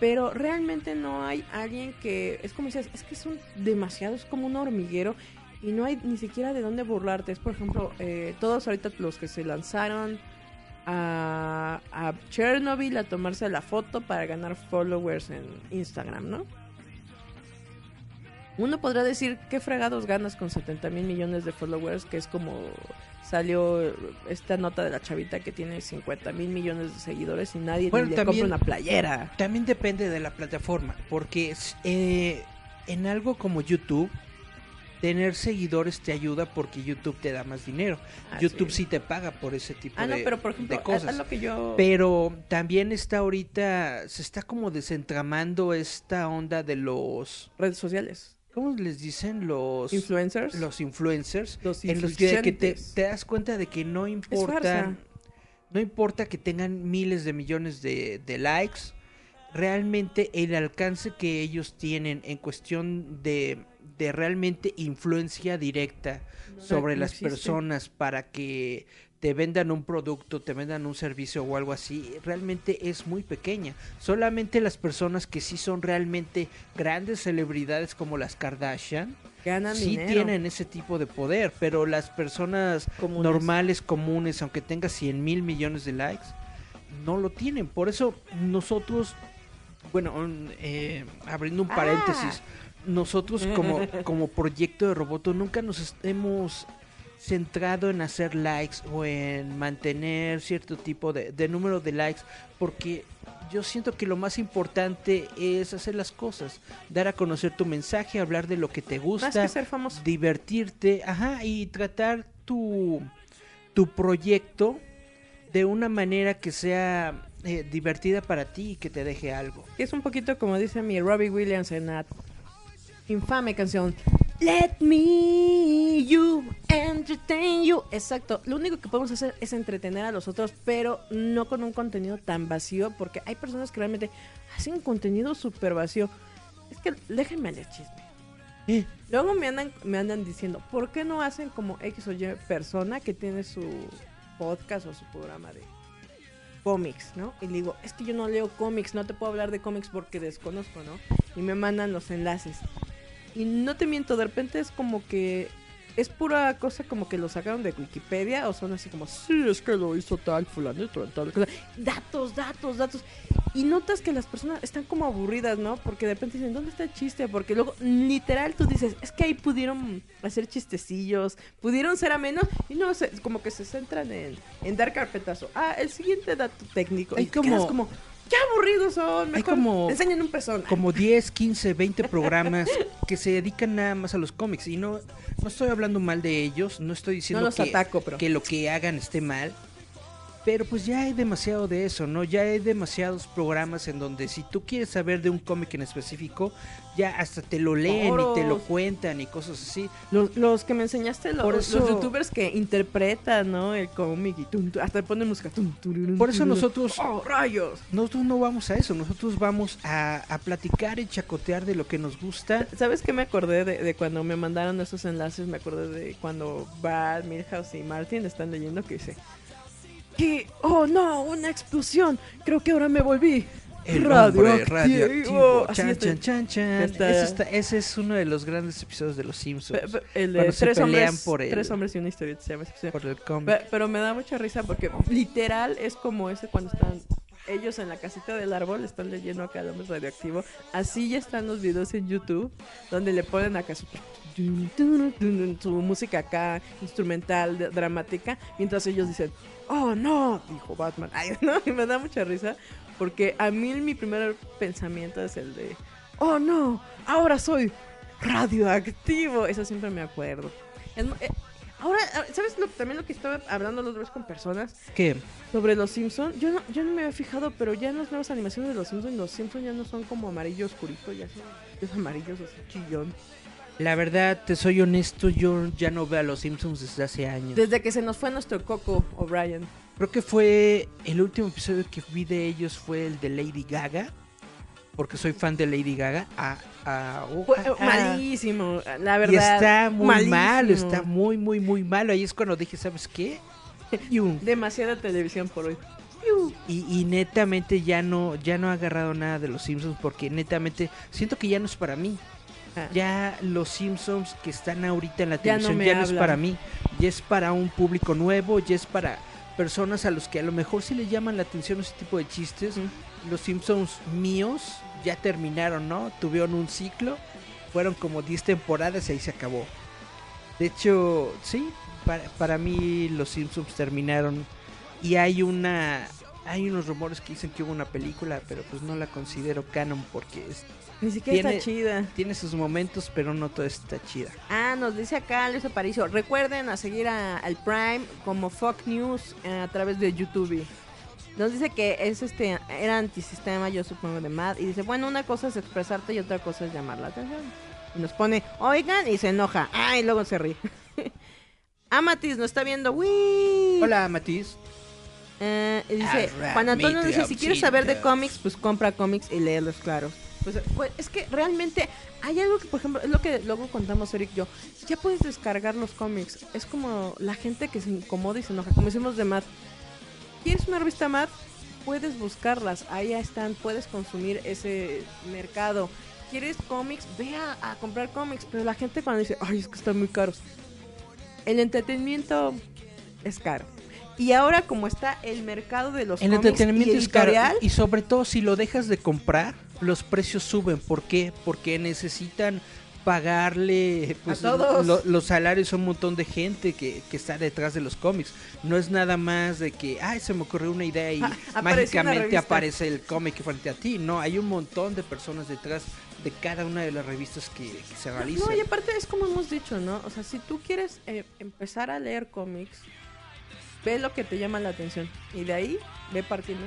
pero realmente no hay alguien que es como dices, es que son demasiados, es como un hormiguero y no hay ni siquiera de dónde burlarte. Es por ejemplo, eh, todos ahorita los que se lanzaron a, a Chernobyl a tomarse la foto para ganar followers en Instagram, ¿no? Uno podrá decir, ¿qué fregados ganas con 70 mil millones de followers? Que es como salió esta nota de la chavita que tiene 50 mil millones de seguidores y nadie Bueno, le también- compra una playera. también depende de la plataforma, porque eh, en algo como YouTube, tener seguidores te ayuda porque YouTube te da más dinero. Ah, YouTube sí. sí. te paga por ese tipo Ah, no, de, pero por ejemplo, de cosas. es lo que yo... Pero también está ahorita, se está como desentramando esta onda de los, Redes sociales. ¿cómo les dicen? Los Influencers. los influencers, Los en los que, que te, das cuenta de que no importa, no importa que tengan miles de millones de, de likes, realmente el alcance que ellos tienen en cuestión de, de realmente influencia directa sobre no las existe. personas para que te vendan un producto, te vendan un servicio o algo así, realmente es muy pequeña. Solamente las personas que sí son realmente grandes celebridades como las Kardashian, Ganan sí dinero. tienen ese tipo de poder, pero las personas Comunes. normales, comunes, aunque tenga 100 mil millones de likes, no lo tienen. Por eso nosotros, bueno, un, eh, abriendo un Ah. paréntesis, nosotros [LAUGHS] como, como proyecto de Roboto nunca nos hemos centrado en hacer likes o en mantener cierto tipo de, de número de likes porque yo siento que lo más importante es hacer las cosas, dar a conocer tu mensaje, hablar de lo que te gusta, Más que ser famoso. divertirte, ajá, y tratar tu, tu proyecto de una manera que sea eh, divertida para ti y que te deje algo. Es un poquito como dice mi Robbie Williams en la infame canción Let me you entertain you. Exacto. Lo único que podemos hacer es entretener a los otros, pero no con un contenido tan vacío, porque hay personas que realmente hacen contenido súper vacío. Es que déjenme el chisme. Eh, Luego me andan, me andan diciendo, ¿por qué no hacen como X o Y persona que tiene su podcast o su programa de cómics, ¿no? Y le digo, es que yo no leo cómics, no te puedo hablar de cómics porque desconozco, ¿no? Y me mandan los enlaces. Y no te miento, de repente es como que es pura cosa como que lo sacaron de Wikipedia o son así como, sí, es que lo hizo tal fulanito, tal cosa. Datos, datos, datos. Y notas que las personas están como aburridas, ¿no? Porque de repente dicen, ¿dónde está el chiste? Porque luego, literal, tú dices, es que ahí pudieron hacer chistecillos, pudieron ser amenos, y no, se- como que se centran en, en dar carpetazo. Ah, el siguiente dato técnico. Hay y como- como, qué aburridos son, Hay mejor como- enseñan un pezón. como 10, 15, 20 programas que se dedican nada más a los cómics. Y no, no estoy hablando mal de ellos, no estoy diciendo No los que, ataco, que lo que hagan esté mal. Pero pues ya hay demasiado de eso, ¿no? Ya hay demasiados programas en donde si tú quieres saber de un cómic en específico, ya hasta te lo leen y te lo cuentan y cosas así. Los, los que me enseñaste, los, los youtubers que interpretan, ¿no? El cómic y tum, hasta ponen música. tum, Por eso nosotros ¡Oh, rayos! nosotros no vamos a eso, nosotros vamos a, a platicar y chacotear de lo que nos gusta. ¿Sabes qué me acordé de, de cuando me mandaron esos enlaces? Me acordé de cuando Brad, Milhouse y Martin están leyendo que dice que, oh no, una explosión. Creo que ahora me volví El radioactivo. radioactivo. Chan, chan, chan, chan. está- Ese, está- ese es uno de los grandes episodios de Los Simpsons. Pe- pe- el se tres pelean hombres, por el- tres hombres y una historia se llama. Por el cómic. Pe- Pero me da mucha risa porque literal es como ese cuando están ellos en la casita del árbol, están leyendo acá el hombre radioactivo. Así ya están los videos en YouTube donde le ponen acá su, su música acá instrumental, dramática, mientras ellos dicen, oh no, dijo Batman. Ay, [LAUGHS] no, y me da mucha risa porque a mí mi primer pensamiento es el de, oh no, ahora soy radioactivo. Eso siempre me acuerdo. Es eh, ahora, ah, ¿sabes lo, también lo que estaba hablando los dos con personas ¿Qué? sobre los Simpsons? Yo no, yo no me había fijado, pero ya en las nuevas animaciones de los Simpsons, los Simpsons ya no son como amarillo oscurito, ya son es amarillos así chillón. La verdad, te soy honesto, yo ya no veo a Los Simpsons desde hace años. Desde que se nos fue nuestro Coco O'Brien. Creo que fue el último episodio que vi de ellos fue el de Lady Gaga. Porque soy fan de Lady Gaga. Ah, ah, oh, ah, ah. malísimo, la Y verdad. está muy malísimo. malo, está muy, muy, muy malo. Ahí es cuando dije, ¿sabes qué? [LAUGHS] Demasiada televisión por hoy. Y, y netamente ya no, ya no he agarrado nada de los Simpsons porque netamente siento que ya no es para mí. Ya los Simpsons que están ahorita en la Ya no televisión ya no es para mí. Ya es para un público nuevo, ya es para personas a los que a lo mejor sí les llaman la atención ese tipo de chistes. Los Simpsons míos ya terminaron, ¿no? Tuvieron un ciclo, fueron como 10 temporadas y ahí se acabó. De hecho, sí, para, para mí los Simpsons terminaron y hay una hay unos rumores que dicen que hubo una película, pero pues no la considero canon porque es- Ni siquiera Tiene- está chida. tiene sus momentos, pero no todo está chida. Ah, nos dice acá Luis Aparicio. Recuerden a seguir a- al Prime como Fox News eh, a través de YouTube. Nos dice que es este era antisistema, yo supongo de Mad. Y dice, bueno, una cosa es expresarte y otra cosa es llamar la atención. Y nos pone, oigan, y se enoja. Ah, y luego se ríe. [LAUGHS] Amatis nos está viendo. ¡Wii! Hola, Matiz. Eh, y dice, Juan Antonio dice, si quieres saber de cómics, pues compra cómics y léelos, claro. Pues, es que realmente hay algo que, por ejemplo, es lo que luego contamos Eric y yo. Ya puedes descargar los cómics. Es como la gente que se incomoda y se enoja. Como hicimos de Mad. ¿Quieres una revista Mad? Puedes buscarlas. Ahí están. Puedes consumir ese mercado. ¿Quieres cómics? Ve a, a comprar cómics. Pero la gente cuando dice, ay, es que están muy caros. El entretenimiento es caro. Y ahora como está el mercado de los El cómics entretenimiento y es caro y sobre todo si lo dejas de comprar, los precios suben. ¿Por qué? Porque necesitan pagarle pues, todos. lo- los salarios a un montón de gente que, que está detrás de los cómics. No es nada más de que, ay, se me ocurrió una idea y [LAUGHS] Ah, mágicamente aparece el cómic frente a ti. No, hay un montón de personas detrás de cada una de las revistas que, que se realizan. No, y aparte es como hemos dicho, ¿no? O sea, si tú quieres eh, empezar a leer cómics, ve lo que te llama la atención. Y de ahí ve partiendo.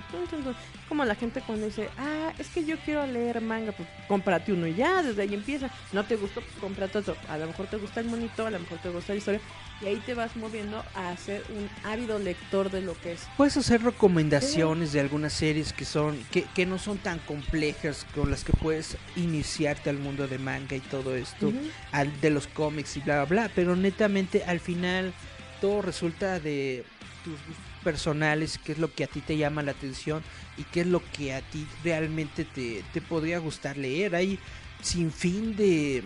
Como la gente cuando dice, ah, es que yo quiero leer manga, pues cómprate uno y ya, desde ahí empieza. No te gustó, pues cómprate otro. A lo mejor te gusta el monito, a lo mejor te gusta la historia. Y ahí te vas moviendo a ser un ávido lector de lo que es. Puedes hacer recomendaciones de algunas series que son que, que no son tan complejas con las que puedes iniciarte al mundo de manga y todo esto, al, de los cómics y bla bla bla, pero netamente al final todo resulta de tus gustos personales, qué es lo que a ti te llama la atención y qué es lo que a ti realmente te, te podría gustar leer. Hay sin fin de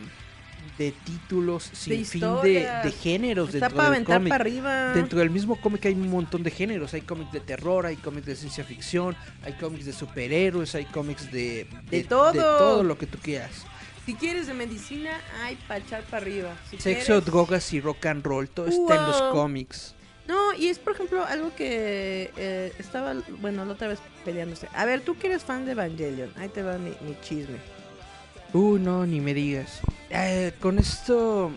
de títulos, sin fin de, de géneros Está dentro para del cómic. para arriba. Dentro del mismo cómic hay un montón de géneros. Hay cómics de terror, hay cómics de ciencia ficción, hay cómics de superhéroes, hay cómics de, De todo. todo lo que tú quieras. Si quieres de medicina, hay para echar para arriba. Si Sexo, quieres- drogas y rock and roll, todo está en los cómics. No, y es por ejemplo algo que eh, estaba, bueno, la otra vez peleándose. A ver, tú que eres fan de Evangelion, ahí te va mi, mi chisme. Uh, no, ni me digas. Eh, con esto,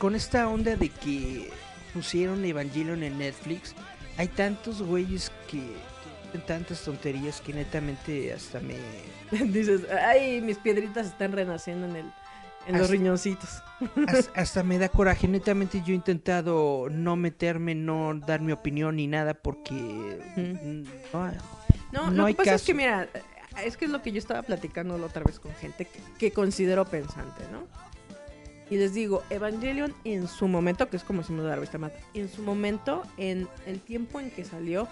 con esta onda de que pusieron Evangelion en Netflix, hay tantos güeyes que, tantas tonterías que netamente hasta me... [LAUGHS] Dices, ay, mis piedritas están renaciendo en el en los Hasta- riñoncitos. Has- [LAUGHS] hasta me da coraje. Netamente yo he intentado no meterme, no dar mi opinión ni nada porque... mm, no, No, No lo hay que pasa es que caso. mira, es que es lo que yo estaba platicando la otra vez con gente que, que considero pensante, ¿no? Y les digo, Evangelion en su momento, que es como decimos de la revista Mata, en su momento, en el tiempo en que salió,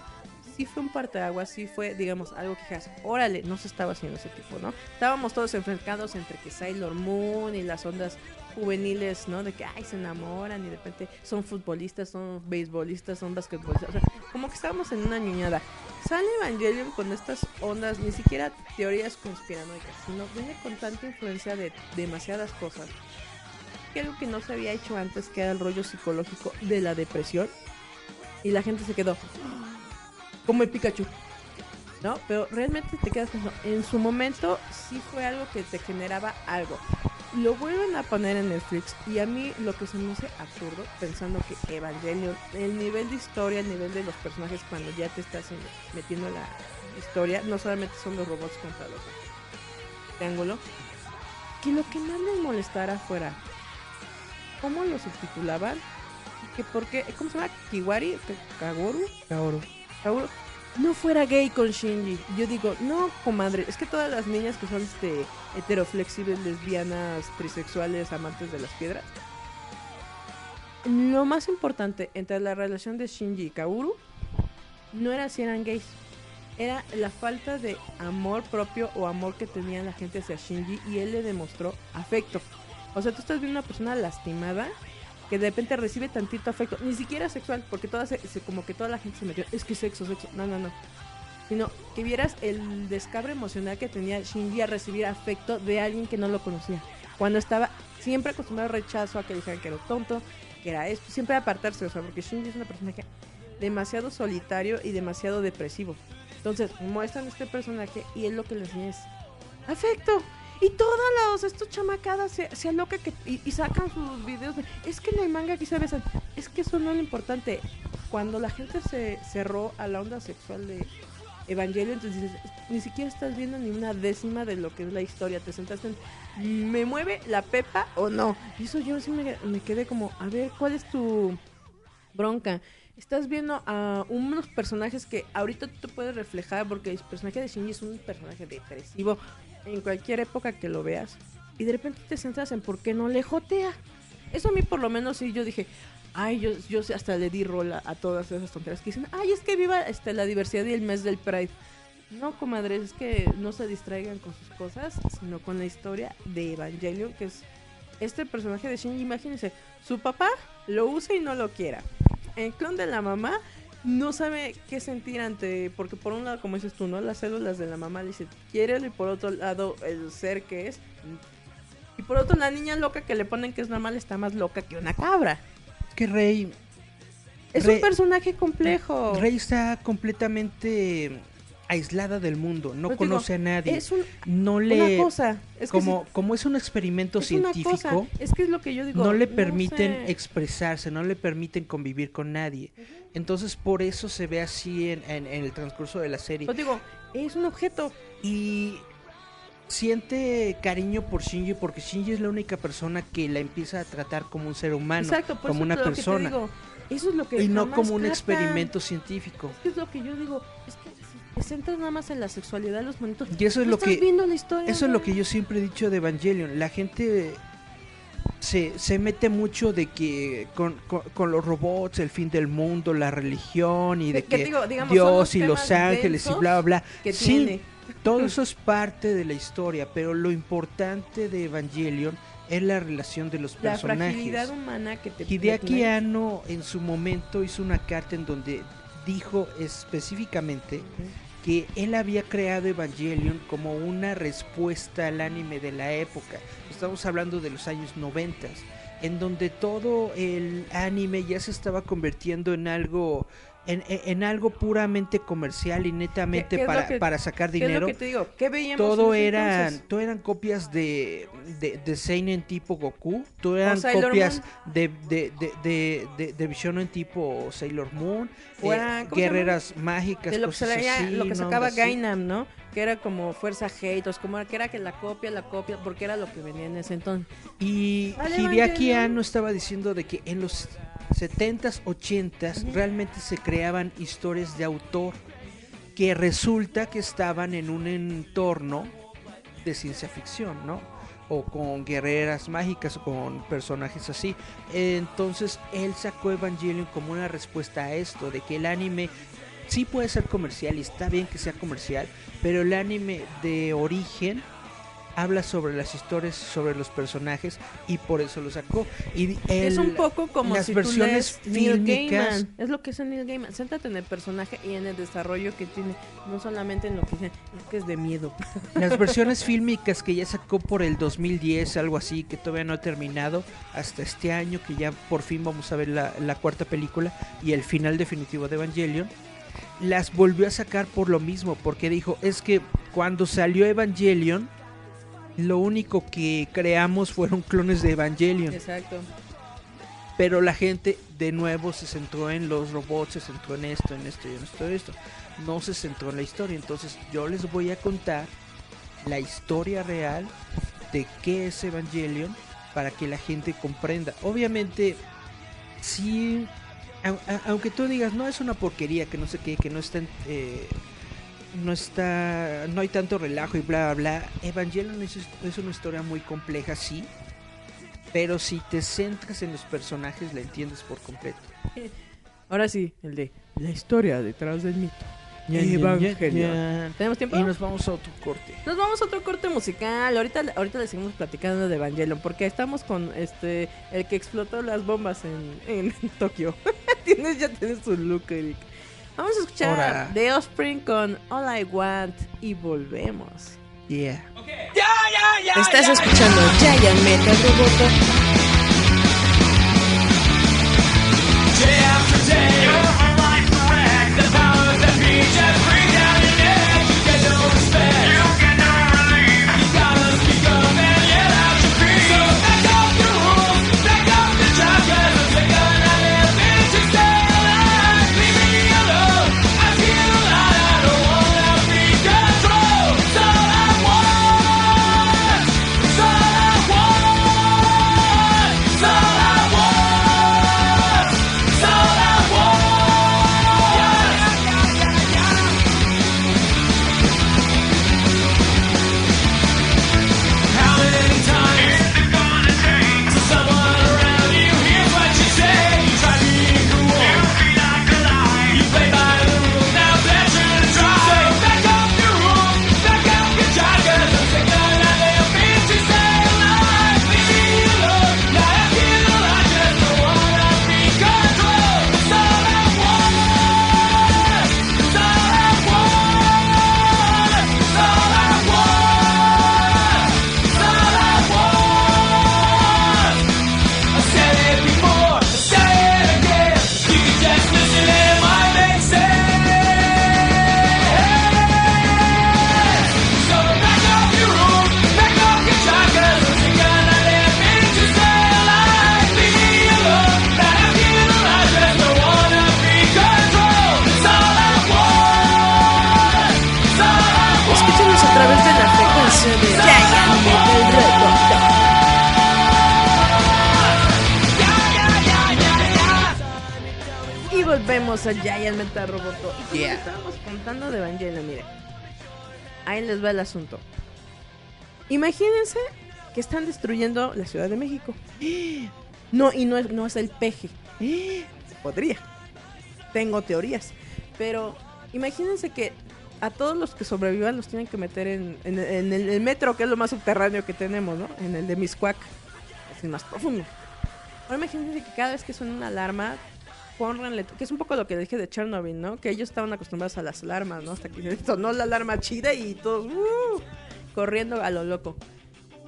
sí fue un parteaguas, sí fue, digamos, algo que dijeras, órale, no se estaba haciendo ese tipo, ¿no? Estábamos todos enfrentados entre que Sailor Moon y las ondas juveniles, ¿no? De que, ay, se enamoran y de repente son futbolistas, son beisbolistas, son basquetbolistas. O sea, como que estábamos en una ñoñada. Sale Evangelion con estas ondas, ni siquiera teorías conspiranoicas, sino viene con tanta influencia de demasiadas cosas. Que algo que no se había hecho antes, que era el rollo psicológico de la depresión. Y la gente se quedó como el Pikachu. ¿No? Pero realmente te quedas pensando, en su momento sí fue algo que te generaba algo. Lo vuelven a poner en Netflix y a mí lo que se me hace absurdo, pensando que Evangelion, el nivel de historia, el nivel de los personajes cuando ya te estás en- metiendo en la historia, no solamente son los robots contra los triángulo, que lo que más les molestara fuera cómo lo subtitulaban que por qué, ¿cómo se llama? Kiwari, Kagoru, Kaoru. Kaoru, no fuera gay con Shinji. Yo digo, no, comadre, es que todas las niñas que son este heteroflexibles, lesbianas, trisexuales, amantes de las piedras. Lo más importante entre la relación de Shinji y Kaoru no era si eran gays, era la falta de amor propio o amor que tenía la gente hacia Shinji y él le demostró afecto. O sea, tú estás viendo una persona lastimada que de repente recibe tantito afecto, ni siquiera sexual, porque toda se, se- como que toda la gente se metió, es que sexo, sexo, no, no, no. Sino que vieras el descabre emocional que tenía Shinji a recibir afecto de alguien que no lo conocía. Cuando estaba siempre acostumbrado al rechazo, a que dijeran que era tonto, que era esto, siempre apartarse, o sea, porque Shinji es una personaje demasiado solitario y demasiado depresivo. Entonces, muestran este personaje y él lo que le enseña es afecto. Y todas las estos chamacadas se, se alocan que, y, sacan sus videos de es que en el manga aquí se besan. Es que eso no es lo importante. Cuando la gente se cerró a la onda sexual de Evangelio, entonces ni siquiera estás viendo ni una décima de lo que es la historia. Te sentaste en ¿me mueve la pepa o no? Y eso yo sí me, me quedé como, a ver, ¿cuál es tu bronca? Estás viendo a unos personajes que ahorita tú te puedes reflejar porque el personaje de Shinji es un personaje depresivo en cualquier época que lo veas y de repente te centras en por qué no le jotea. Eso a mí por lo menos sí yo dije, ay, yo, yo hasta le di rola a todas esas tonterías que dicen, ay, es que viva este, la diversidad y el mes del Pride. No, comadres, es que no se distraigan con sus cosas, sino con la historia de Evangelion, que es este personaje de Shinji. Imagínense, su papá lo usa y no lo quiera. El clon de la mamá no sabe qué sentir ante, porque por un lado, como dices tú, ¿no? Las células de la mamá le dicen, quiere y por otro lado, el ser que es. Y por otro, la niña loca que le ponen que es normal está más loca que una cabra. Es que Rey, Es un personaje complejo. Rey está completamente aislada del mundo, no Pues digo, conoce a nadie, es un- no le una cosa. Es como como es un experimento es científico. Es que es lo que yo digo. no le permiten sé. expresarse, no le permiten convivir con nadie. Entonces por eso se ve así en, en- en el transcurso de la serie. Pues digo, es un objeto. Y siente cariño por Shinji porque Shinji es la única persona que la empieza a tratar como un ser humano, Exacto, por como eso una es lo que te persona. digo. Eso es lo que Y no como un captan. experimento científico. Es que es lo que yo digo. Es que si te centras nada más en la sexualidad de los monitos. Y eso es lo estás que viendo la historia. Eso es lo que yo siempre he dicho de Evangelion. La gente se, se mete mucho de que con, con- con los robots, el fin del mundo, la religión y de Que- que que digo, digamos, son Dios y los ángeles y bla, bla, bla. que Sí, tiene. todo eso es [LAUGHS] parte de la historia, pero lo importante de Evangelion es la relación de los La personajes. fragilidad humana que te Hideaki Anno en su momento hizo una carta en donde dijo específicamente que él había creado Evangelion como una respuesta al anime de la época. Estamos hablando de los años 90, en donde todo el anime ya se estaba convirtiendo en algo en, algo puramente comercial y netamente ¿Qué- qué es lo para, que- para sacar ¿Qué es lo dinero. que digo? ¿Qué veíamos Todo eran, entonces? todo eran copias de, de, de Seinen tipo Goku, todo eran copias de, de, de, de, Shonen tipo Sailor Moon, eran, ¿cómo se guerreras mágicas, de lo que, se cosas así, lo que sacaba. Gainam, ¿no? Que era como Fuerza Hate, o sea, como que era que la copia, la copia, porque era lo que venía en ese entonces. Y Hideaki. Anno estaba diciendo de que en los 70s, 80s realmente se creaban historias de autor que resulta que estaban en un entorno de ciencia ficción, ¿no? O con guerreras mágicas o con personajes así. Entonces él sacó Evangelion como una respuesta a esto, de que el anime sí puede ser comercial y está bien que sea comercial, pero el anime de origen habla sobre las historias, sobre los personajes y por eso lo sacó. Y es un poco como las si versiones tú lees Neil fílmicas Gaiman. Es lo que es Neil Gaiman. Céntrate en el personaje y en el desarrollo que tiene. No solamente en lo que dice, es que es de miedo. [LAUGHS] Las versiones fílmicas que ya sacó por el 2010, algo así, que todavía no ha terminado, hasta este año, que ya por fin vamos a ver la, la cuarta película y el final definitivo de Evangelion, las volvió a sacar por lo mismo, porque dijo, es que cuando salió Evangelion, lo único que creamos fueron clones de Evangelion, Exacto. pero la gente de nuevo se centró en los robots, se centró en esto, en esto y en esto, en esto. No se centró en la historia, entonces yo les voy a contar la historia real de qué es Evangelion para que la gente comprenda. Obviamente, sí, aunque tú digas, no es una porquería, que no sé qué, que no está, eh, no está, no hay tanto relajo y bla, bla, bla. Evangelion es, es una historia muy compleja, sí, pero si te centras en los personajes, la entiendes por completo. [LAUGHS] Ahora sí, el de la historia detrás del mito. Ya, ya, Evangelion. ya, ya. ¿Tenemos tiempo? Y nos vamos a otro corte. Nos vamos a otro corte musical. Ahorita, ahorita le seguimos platicando de Evangelion. Porque estamos con este el que explotó las bombas en, en [LAUGHS] Tokio. [LAUGHS] tienes, ya tienes su look, Eric. Vamos a escuchar Ahora. The Offspring con All I Want y volvemos. Yeah. Estás escuchando Giant Metal Roboto. Destruyendo la Ciudad de México. No, y no es, no es el peje. Podría. Tengo teorías. Pero imagínense que a todos los que sobrevivan los tienen que meter en, en- en el, el metro, que es lo más subterráneo que tenemos, ¿no? En el de Miscuac. Es el más profundo. Ahora imagínense que cada vez que suena una alarma, pónganle, que es un poco lo que dije de Chernobyl, ¿no? Que ellos estaban acostumbrados a las alarmas, ¿no? Hasta que sonó la alarma chida y todos ¡uh! corriendo a lo loco.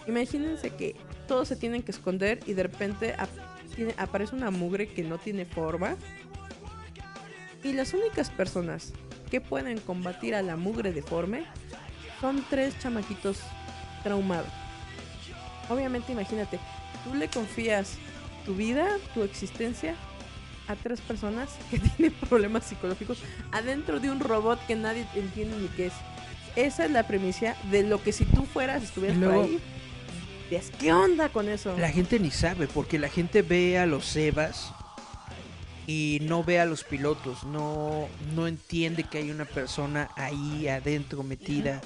Imagínense que todos se tienen que esconder y de repente ap- tiene- aparece una mugre que no tiene forma. Y las únicas personas que pueden combatir a la mugre deforme son tres chamaquitos traumados. Obviamente, imagínate, tú le confías tu vida, tu existencia a tres personas que [LAUGHS] tienen problemas psicológicos adentro de un robot que nadie entiende ni qué es. Esa es la premisa de lo que si tú fueras, estuvieras luego- por ahí, ¿qué onda con eso? La gente ni sabe, porque la gente ve a los Evas y no ve a los pilotos, no, no entiende que hay una persona ahí adentro metida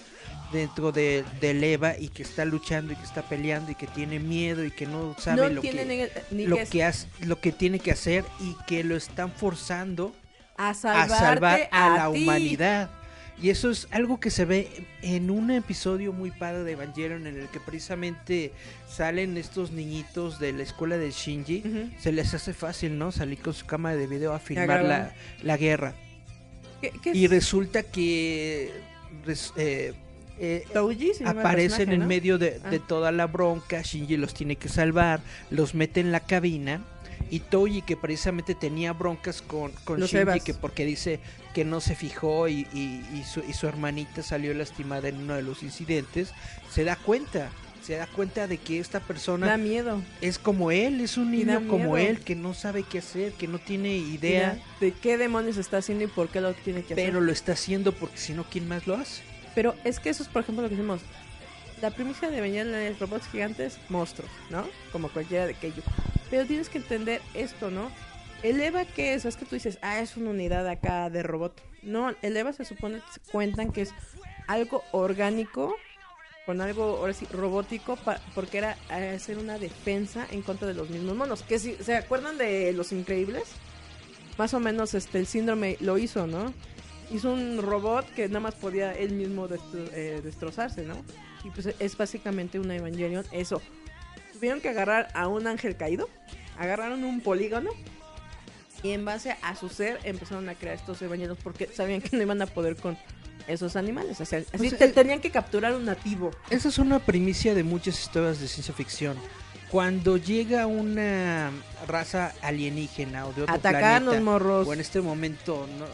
dentro de, del Eva y que está luchando y que está peleando y que tiene miedo y que no sabe no lo, que, ni, lo, que hace- lo que tiene que hacer y que lo están forzando a salvar a, la ti. humanidad. Y eso es algo que se ve en un episodio muy padre de Evangelion en el que precisamente salen estos niñitos de la escuela de Shinji. Se les hace fácil, ¿no? Salir con su cámara de video a filmar la, la guerra. ¿Qué- qué Y es? resulta que res- eh, eh, Touji, aparecen en ¿no? medio de, de Ah. toda la bronca, Shinji los tiene que salvar, los mete en la cabina y Toji que precisamente tenía broncas con, con Los Shinji que porque dice que no se fijó y, y- y su, y su hermanita salió lastimada en uno de los incidentes, se da cuenta, se da cuenta de que esta persona Da miedo. es como él, es un niño como miedo. él que no sabe qué hacer, que no tiene idea, de qué demonios está haciendo y por qué lo tiene que hacer. pero lo está haciendo porque si no, ¿quién más lo hace? Pero es que eso es, por ejemplo, lo que decimos. La premisa de Evangelion es robots gigantes, monstruos, ¿no? Como cualquiera de aquello. Pero tienes que entender esto, ¿no? El EVA, ¿qué es? Es que tú dices, ah, es una unidad acá de robot. No, el EVA se supone que cuentan que es algo orgánico, con algo, ahora sí, robótico, pa- porque era hacer una defensa en contra de los mismos monos. Que si se acuerdan de Los Increíbles, más o menos este el síndrome lo hizo, ¿no? Hizo un robot que nada más podía él mismo destro- eh, destrozarse, ¿no? Y pues es básicamente una Evangelion eso. Tuvieron que agarrar a un ángel caído, agarraron un polígono y en base a su ser empezaron a crear estos Evangelions porque sabían que no iban a poder con esos animales. O sea, así Pues, te- eh, tenían que capturar un nativo. Esa es una primicia de muchas historias de ciencia ficción. Cuando llega una raza alienígena o de otro Atacarnos, planeta, morros. o en este momento, ¿no?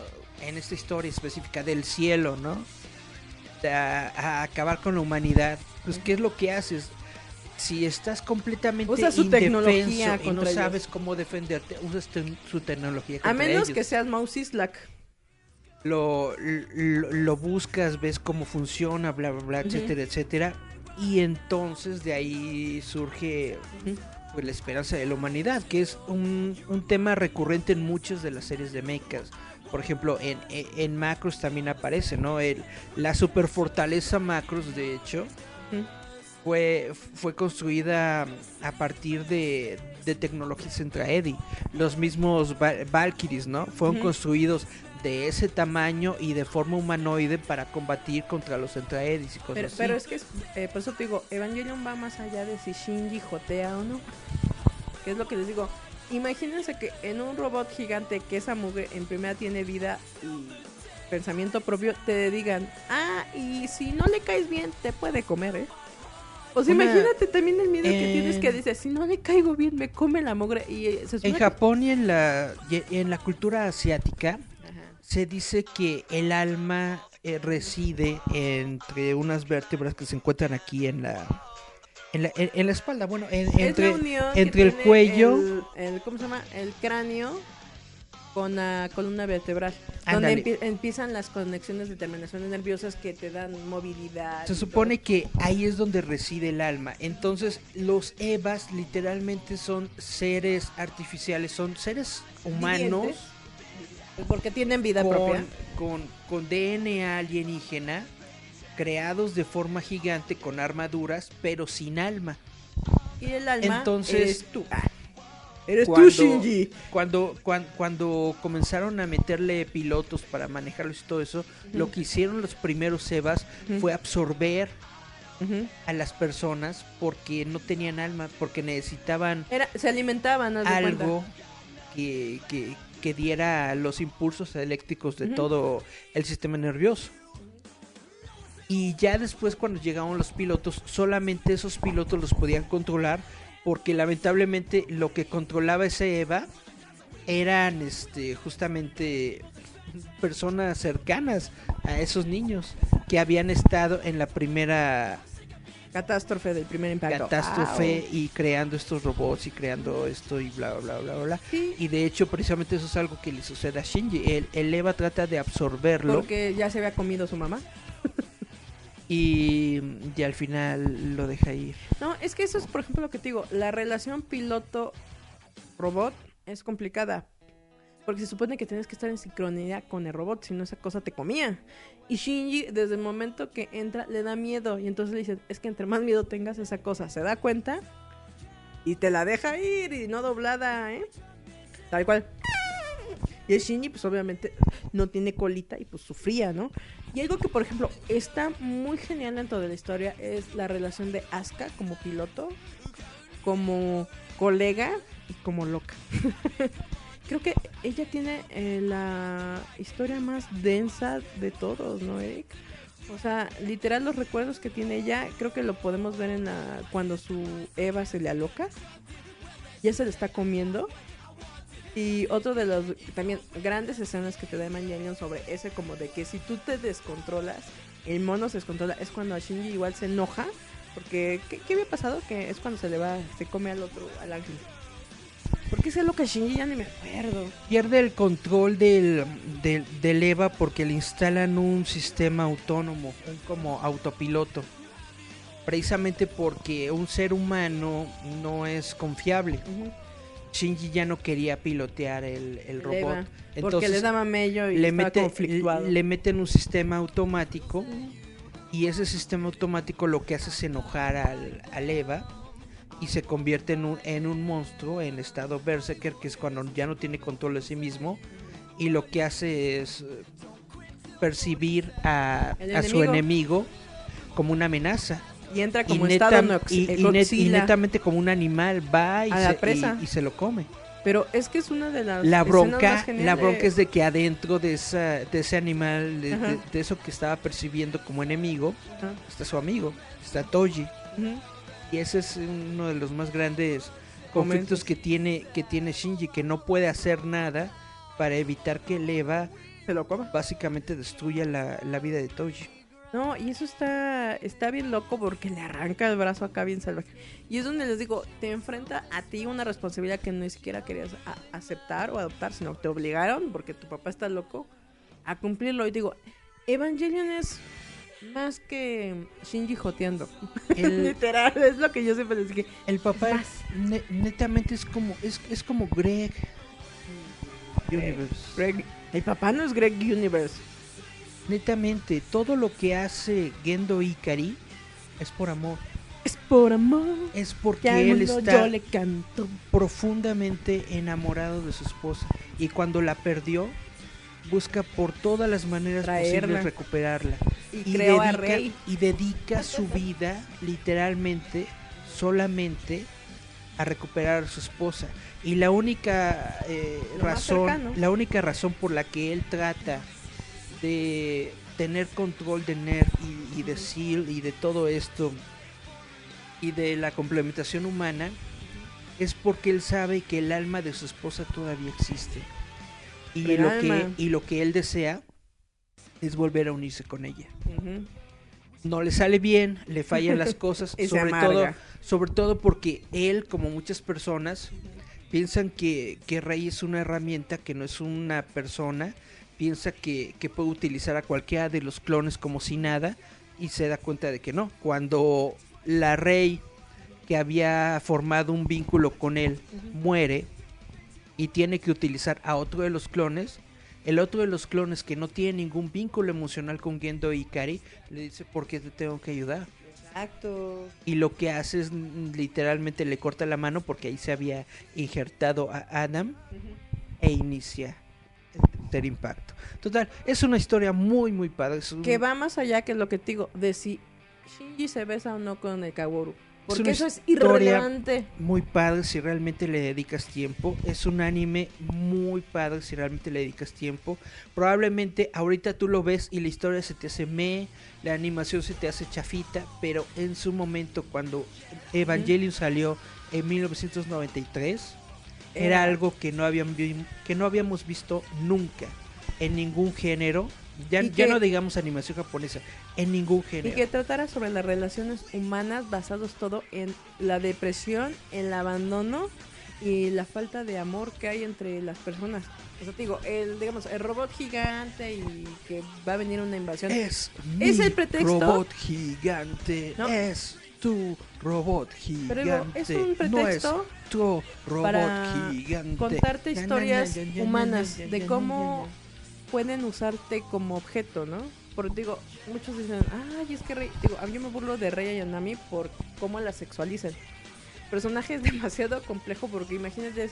en esta historia específica del cielo, ¿no? A, a acabar con la humanidad, pues ¿qué es lo que haces? Si estás completamente Usa su indefenso tecnología y no ellos. sabes cómo defenderte, usas te- su tecnología A menos ellos. que seas Mouse Islak. lo, lo, lo buscas, ves cómo funciona, bla, bla, bla, etcétera, etcétera. Y entonces de ahí surge pues, la esperanza de la humanidad, que es un, un tema recurrente en muchas de las series de mechas. Por ejemplo, en, en, en Macros también aparece, ¿no? El, la superfortaleza Macros, de hecho. Fue, fue construida a partir de, de tecnologías Centraedi. Los mismos Val- Valkyries, ¿no? Fueron construidos de ese tamaño y de forma humanoide para combatir contra los Centraedis y cosas Pero, así. pero es que, es- eh, por eso te digo, Evangelion va más allá de si Shinji jotea o no. Que es lo que les digo. Imagínense que en un robot gigante que esa mugre en primera tiene vida y pensamiento propio, te digan, ah, y si no le caes bien, te puede comer, ¿eh? O sea, Una- imagínate también el miedo que en- tienes que dices, si no le caigo bien, me come la mugre. Y eh, se En que- Japón y en la, y en la cultura asiática Ajá. se dice que el alma eh, reside entre unas vértebras que se encuentran aquí en la en la, en- en la espalda, bueno, en- entre entre el cuello el, el- ¿cómo se llama? El cráneo con la columna vertebral. Ándale. Donde empie- empiezan las conexiones de terminaciones nerviosas que te dan movilidad. Se supone que ahí es donde reside el alma. Entonces, los Evas literalmente son seres artificiales, son seres humanos Vivientes, Porque tienen vida con, propia. con, con DNA alienígena, creados de forma gigante con armaduras, pero sin alma. Y el alma Entonces, eres tú. Ah, eres cuando- tú, Shinji. Cuando, cuan- cuando, comenzaron a meterle pilotos para manejarlos y todo eso, lo que hicieron los primeros Ujú. fue absorber a las personas porque no tenían alma, porque necesitaban Era, se alimentaban, algo que, que, que diera los impulsos eléctricos de todo el sistema nervioso. Y ya después cuando llegaron los pilotos, solamente esos pilotos los podían controlar porque lamentablemente lo que controlaba ese Eva eran este justamente personas cercanas a esos niños que habían estado en la primera Catástrofe del primer impacto. catástrofe y creando estos robots y creando esto y bla bla bla bla bla. Sí. Y de hecho precisamente eso es algo que le sucede a Shinji. El, el Eva trata de absorberlo Porque ya se había comido su mamá. Y, y al final lo deja ir. No, es que eso es, por ejemplo, lo que te digo. La relación piloto-robot es complicada. Porque se supone que tienes que estar en sincronía con el robot, si no esa cosa te comía. Y Shinji, desde el momento que entra, le da miedo. Y entonces le dicen, es que entre más miedo tengas esa cosa, se da cuenta y te la deja ir y no doblada, ¿eh? Tal cual. Y el Shinji, pues obviamente no tiene colita y pues sufría, ¿no? Y algo que, por ejemplo, está muy genial dentro de la historia es la relación de Asuka como piloto, como colega y como loca. [LAUGHS] Creo que ella tiene eh, la historia más densa de todos, ¿no, Eric? O sea, literal los recuerdos que tiene ella, creo que lo podemos ver en la, cuando su Eva se le aloca. Ya se le está comiendo. Y otro de los también grandes escenas que te da Evangelion sobre ese como de que si tú te descontrolas, el mono se descontrola, es cuando a Shinji igual se enoja. Porque, ¿qué, qué había pasado? Que es cuando se le va, se come al otro, al ángel. ¿Por qué es lo que Shinji? Ya ni me acuerdo. Pierde el control del, del, del Eva porque le instalan un sistema autónomo, un como autopiloto. Precisamente porque un ser humano no es confiable. Shinji ya no quería pilotear el, el robot. Eva, porque Entonces le daba mello y le, estaba mete, conflictuado. le meten un sistema automático y ese sistema automático lo que hace es enojar al, al Eva y se convierte en un, en un monstruo en estado Berserker, que es cuando ya no tiene control de sí mismo y lo que hace es eh, percibir a, a su enemigo como una amenaza. Y entra Y, como neta- estado nox- y- eh, y y netamente como un animal va y, A la se, presa. y- y se lo come. Pero es que es una de las La bronca, más la bronca es de que adentro de, esa, de ese animal, de, Ajá. de- de eso que estaba percibiendo como enemigo, Ajá. está su amigo, está Toji. Y ese es uno de los más grandes Momentos. conflictos que tiene, que tiene Shinji, que no puede hacer nada para evitar que el Eva Se lo coma. básicamente destruya la, la vida de Toji. No, y eso está, está bien loco porque le arranca el brazo acá bien salvaje. Y es donde les digo, te enfrenta a ti una responsabilidad que ni siquiera querías aceptar o adoptar, sino que te obligaron, porque tu papá está loco, a cumplirlo. Y digo, Evangelion es más que Shinji joteando. [LAUGHS] El, Literal, es lo que yo siempre les dije. el papá ne- netamente es como, es, es como Greg. Universe. Greg, el papá no es Greg Universe. Netamente, todo lo que hace Gendo Ikari es por amor. Es por amor. Es porque él está yo le canto. profundamente enamorado de su esposa. Y cuando la perdió, busca por todas las maneras Traerla. posibles recuperarla. Y, creó a dedica, Rey. y dedica su vida literalmente solamente a recuperar a su esposa. Y la única eh, razón, cercano. la única razón por la que él trata de tener control de Nerf y, y de Seal y de todo esto y de la complementación humana es porque él sabe que el alma de su esposa todavía existe. Y lo, que, y lo que él desea es volver a unirse con ella. No le sale bien, le fallan las [LAUGHS] cosas, sobre amarga. todo, sobre todo porque él, como muchas personas, piensan que, que Rey es una herramienta, que no es una persona, piensa que, que puede utilizar a cualquiera de los clones como si nada, y se da cuenta de que no. Cuando la Rey, que había formado un vínculo con él, muere y tiene que utilizar a otro de los clones, el otro de los clones que no tiene ningún vínculo emocional con Gendo Ikari, le dice, ¿por qué te tengo que ayudar? Exacto. Y lo que hace es mm, literalmente le corta la mano porque ahí se había injertado a Adam e inicia tercer impacto. Total, es una historia muy, muy padre. es un- Que va más allá que lo que te digo, de si Shinji se besa o no con el Kaworu. Porque una eso es irrelevante. muy padre si realmente le dedicas tiempo. Es un anime muy padre si realmente le dedicas tiempo. Probablemente ahorita tú lo ves y la historia se te hace me, la animación se te hace chafita, pero en su momento cuando Evangelion salió en 1993, era algo que no, habían que no habíamos visto nunca en ningún género. Ya, Y ya que- no digamos animación japonesa, en ningún Y género. que tratara sobre las relaciones humanas basados todo en la depresión, el abandono y la falta de amor que hay entre las personas. O sea, te digo, el, digamos, el robot gigante y que va a venir una invasión. Es, ¿Es mi el pretexto? robot gigante. No. Es tu robot Pero gigante. es un no es pretexto tu robot para gigante. contarte historias humanas de cómo pueden usarte como objeto, ¿no? Porque digo, muchos dicen, ay, es que Rey, digo, a mí me burlo de Rey Ayanami por cómo la sexualizan. El personaje es [LAUGHS] demasiado complejo porque imagínate, es-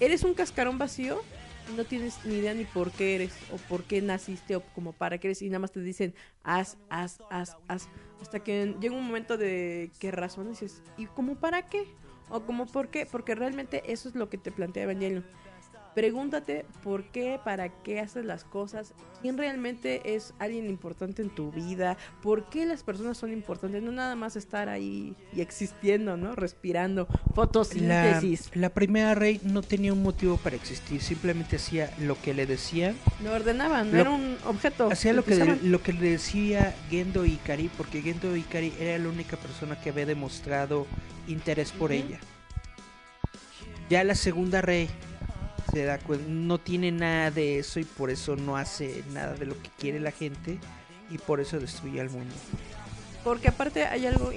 eres un cascarón vacío no tienes ni idea ni por qué eres o por qué naciste o como para qué eres y nada más te dicen haz, haz, haz, haz. Hasta que llega un momento de que razones dices, ¿y como para qué? O como por qué, porque realmente eso es lo que te plantea Evangelion. Pregúntate por qué, para qué haces las cosas, quién realmente es alguien importante en tu vida, por qué las personas son importantes, no nada más estar ahí y existiendo, ¿no? Respirando, fotosíntesis. la primera rey no tenía un motivo para existir, simplemente hacía lo que le decía, No ordenaban, no Lo- era un objeto. hacía lo que, lo que le decía Gendo Ikari, porque Gendo Ikari era la única persona que había demostrado interés por ella. Ya la segunda rey se da no tiene nada de eso y por eso no hace nada de lo que quiere la gente y por eso destruye al mundo. Porque aparte hay algo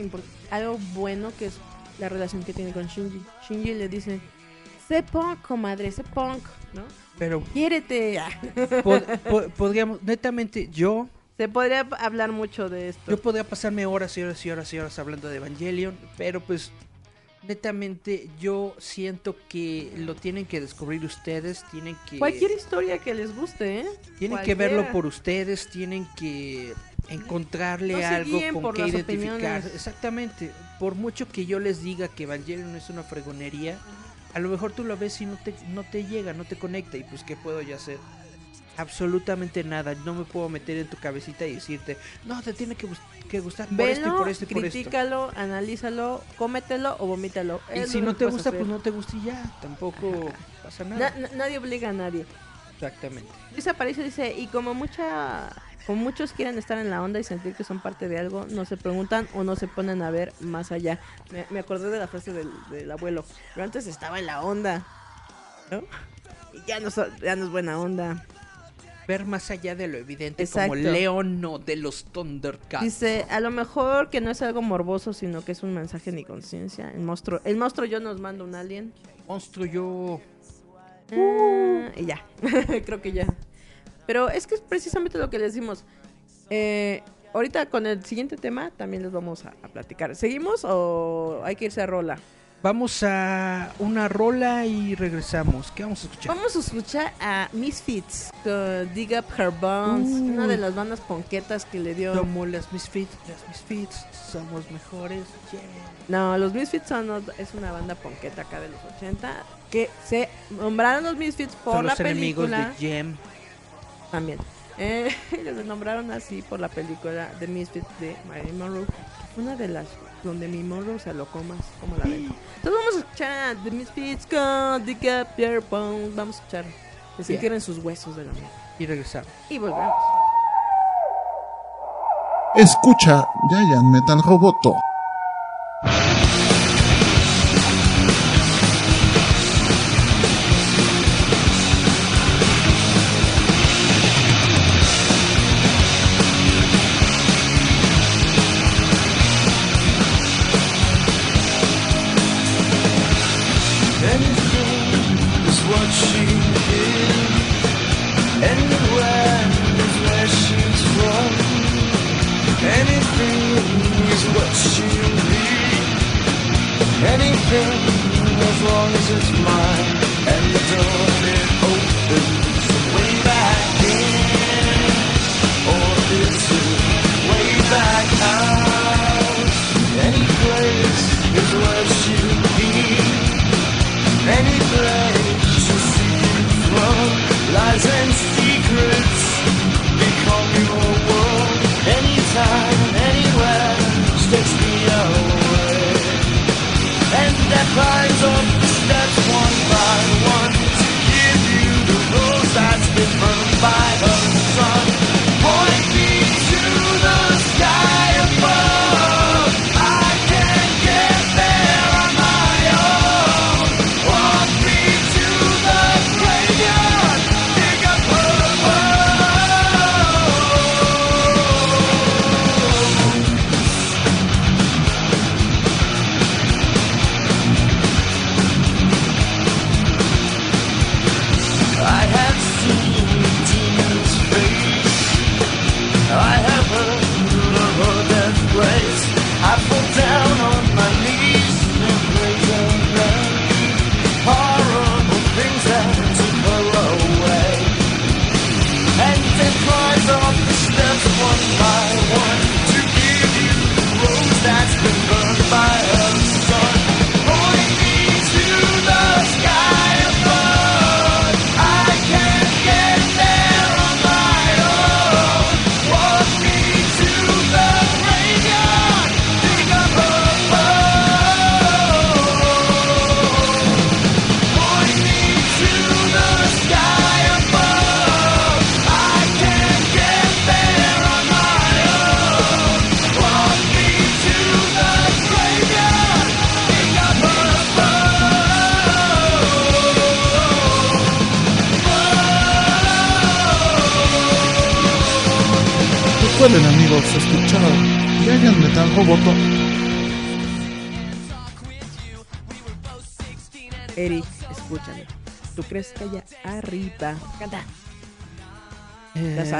algo bueno que es la relación que tiene con Shinji. Shinji le dice, sé punk, comadre, sé punk, ¿no? Pero Quiérete. Ah. [LAUGHS] po- po- podríamos, netamente, yo Se podría hablar mucho de esto. Yo podría pasarme horas y horas y horas y horas hablando de Evangelion, pero pues netamente yo siento que lo tienen que descubrir ustedes, tienen que Cualquier historia que les guste, ¿eh? tienen que verlo por ustedes, tienen que encontrarle No algo con que identificar. opiniones. Exactamente, por mucho que yo les diga que Evangelion es una fregonería, a lo mejor tú lo ves y no te no te llega, no te conecta y pues qué puedo yo hacer? Absolutamente nada, no me puedo meter en tu cabecita y decirte, no, te tiene que, gust- que gustar por esto y Velo, por esto y por esto. critícalo, analízalo, cómetelo o vomítalo. Y Es si no te gusta, pues no te gusta y ya, tampoco pasa Na- nada. na- nadie obliga a nadie. Exactamente. Luis Aparicio dice, y como mucha, como muchos quieren estar en la onda y sentir que son parte de algo, no se preguntan o no se ponen a ver más allá. Me, me acordé de la frase del, del abuelo, pero antes estaba en la onda, ¿no? Y ya no, ya no es buena onda. Ver más allá de lo evidente Exacto. como Leono de los Thundercats. Dice, a lo mejor que no es algo morboso, sino que es un mensaje ni conciencia. El monstruo, el monstruo yo nos manda un alien. Monstruo yo... Ah, y ya, [LAUGHS] creo que ya. Pero es que es precisamente lo que les decimos. Eh, ahorita con el siguiente tema también les vamos a, a platicar. ¿Seguimos o hay que irse a rola? Vamos a una rola y regresamos. ¿Qué vamos a escuchar? Vamos a escuchar a Misfits con Dig Up Her Bones, Uy. una de las bandas ponquetas que le dio. Como las Misfits, las Misfits somos mejores. yeah. No, los Misfits son, es una banda ponqueta acá de los 80 que se nombraron los Misfits por Son la los enemigos película. de Jem. También. [LAUGHS] Eh, [LAUGHS] los nombraron así por la película The Misfits de Marilyn Monroe. Una de las donde mi Monroe se alocó más, como la ven. Entonces vamos a escuchar The Misfits con Dig Up Your Bones. Vamos a escuchar. Que se quieren sus huesos de la mano. Y regresamos. Y volvemos. Escucha Giant Metal Roboto.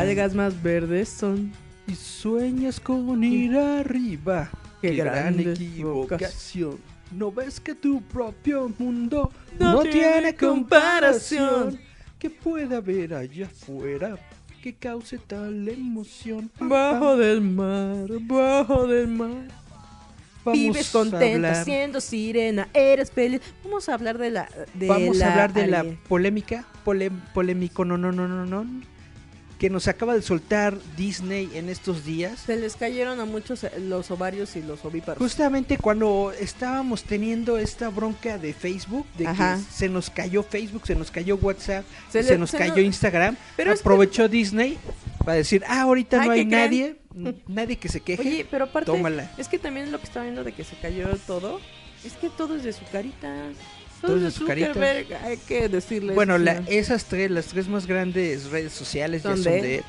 Algas más verdes son. Y sueñas con ir arriba. Qué Qué, gran equivocación. ¿No ves que tu propio mundo No no, tiene comparación? ¿Qué puede haber allá afuera que cause tal emoción? Bajo del mar, bajo del mar. Vamos Vives a contenta siendo sirena, eres feliz. Vamos a hablar de la. De Vamos la a hablar de la polémica, pole- polémico, no, no, no, no, no, que nos acaba de soltar Disney en estos días. Se les cayeron a muchos eh, los ovarios y los ovíparos. Justamente cuando estábamos teniendo esta bronca de Facebook, de Ajá. que se nos cayó Facebook, se nos cayó WhatsApp, Se se, le- nos se cayó no- Instagram, Pero es que- aprovechó Disney para decir, ah, ahorita Ay, no ¿qué hay nadie, nadie que se queje. Oye, pero aparte, tómala. es que también lo que estaba viendo de que se cayó todo, es que todo es de su carita. Todo es de su carita. Zuckerberg, Hay que decirles. Bueno, la- esas tres, las tres más grandes redes sociales Son ya son de de él.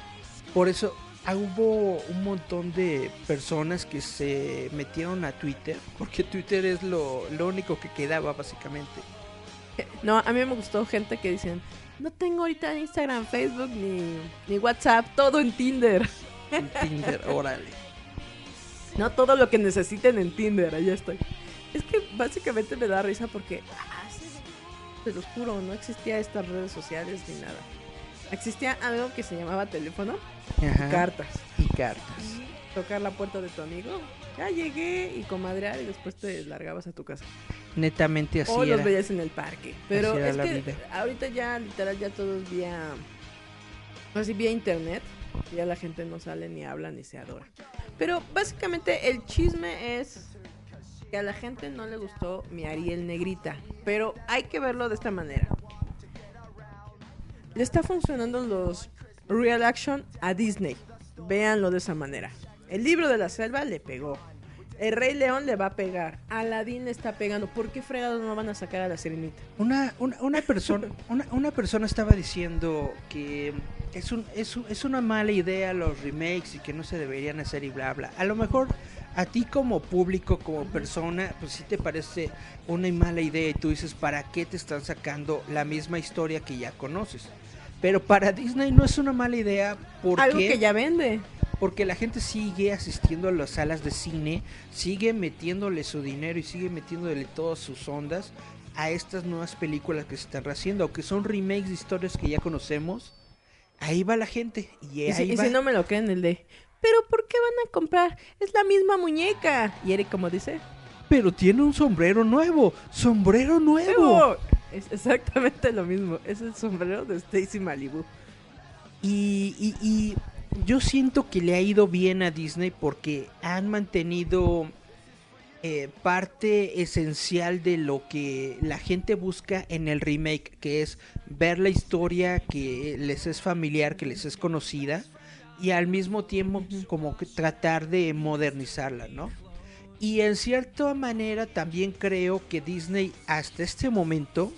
Por eso ah, hubo un montón de personas que se metieron a Twitter, [LAUGHS] porque Twitter es lo, lo único que quedaba básicamente. No, a mí me gustó gente que dicen, no tengo ahorita Instagram, Facebook ni, ni WhatsApp, todo en Tinder. En Tinder, [LAUGHS] órale. No todo lo que necesiten en Tinder, allá estoy. Es que básicamente me da risa porque, te los juro, no existía estas redes sociales ni nada. Existía algo que se llamaba teléfono, Ajá. cartas. y cartas. Tocar la puerta de tu amigo, ya llegué y comadrear y después te largabas a tu casa. Netamente así o los veías en el parque. Pero es que vida. ahorita ya literal ya todo es vía así vía internet. Ya la gente no sale ni habla ni se adora. Pero básicamente el chisme es que a la gente no le gustó mi Ariel negrita, pero hay que verlo de esta manera. Le está funcionando los real action a Disney. Véanlo de esa manera. El libro de la selva le pegó. El Rey León le va a pegar. Aladdin le está pegando. ¿Por qué fregados no van a sacar a la sirenita? Una, una, una persona [LAUGHS] una, una persona estaba diciendo que es, un, es, un- es una mala idea los remakes y que no se deberían hacer y bla bla. A lo mejor a ti como público, como persona, pues sí te parece una mala idea y tú dices, ¿para qué te están sacando la misma historia que ya conoces? Pero para Disney no es una mala idea porque Algo que ya vende. porque la gente sigue asistiendo a las salas de cine, sigue metiéndole su dinero y sigue metiéndole todas sus ondas a estas nuevas películas que se están haciendo, aunque son remakes de historias que ya conocemos. Ahí va la gente y Y, si, ahí y va. si no me lo creen, el de. ¿Pero por qué van a comprar? Es la misma muñeca. Y Eric, como dice, Pero tiene un sombrero nuevo, sombrero nuevo. Es exactamente lo mismo. Es el sombrero de Stacy Malibu. Y, y- y yo siento que le ha ido bien a Disney porque han mantenido eh, parte esencial de lo que la gente busca en el remake, que es ver la historia que les es familiar, que les es conocida, y al mismo tiempo como que tratar de modernizarla, ¿no? Y en cierta manera también creo que Disney hasta este momento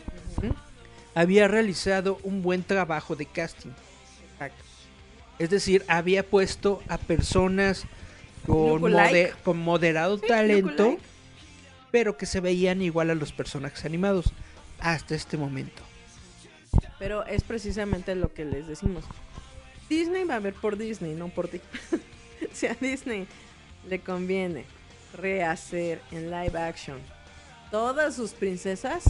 había realizado un buen trabajo de casting. Es decir, había puesto a personas con, moderado Sí, talento, pero que se veían igual a los personajes animados hasta este momento. Pero es precisamente lo que les decimos. Disney va a ver por Disney, no por ti. [LAUGHS] si a Disney le conviene rehacer en live action todas sus princesas,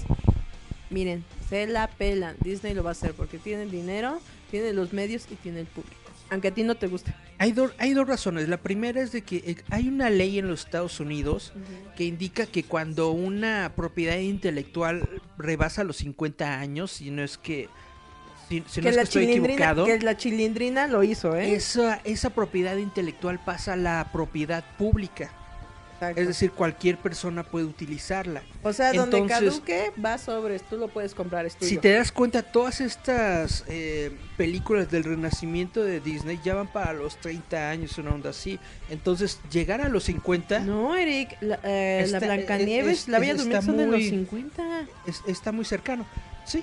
miren, se la pelan. Disney lo va a hacer porque tiene el dinero, tiene los medios y tiene el público. Aunque a ti no te guste. Hay, do- hay dos razones. La primera es de que eh, hay una ley en los Estados Unidos que indica que cuando una propiedad intelectual rebasa los 50 años, si no es que, si, si no es que estoy equivocado, que la chilindrina lo hizo, ¿eh? esa, esa propiedad intelectual pasa a la propiedad pública. Exacto. Es decir, cualquier persona puede utilizarla. o sea, donde entonces- caduque, va sobres, tú lo puedes comprar, es tuyo. Si te das cuenta, todas estas eh, películas del renacimiento de Disney ya van para los 30 años, una onda así. Entonces, llegar a los 50 No, Eric, la, eh, la Blancanieves, es- la Bella es- Durmiente son de los muy- 50. es- está muy cercano. Sí.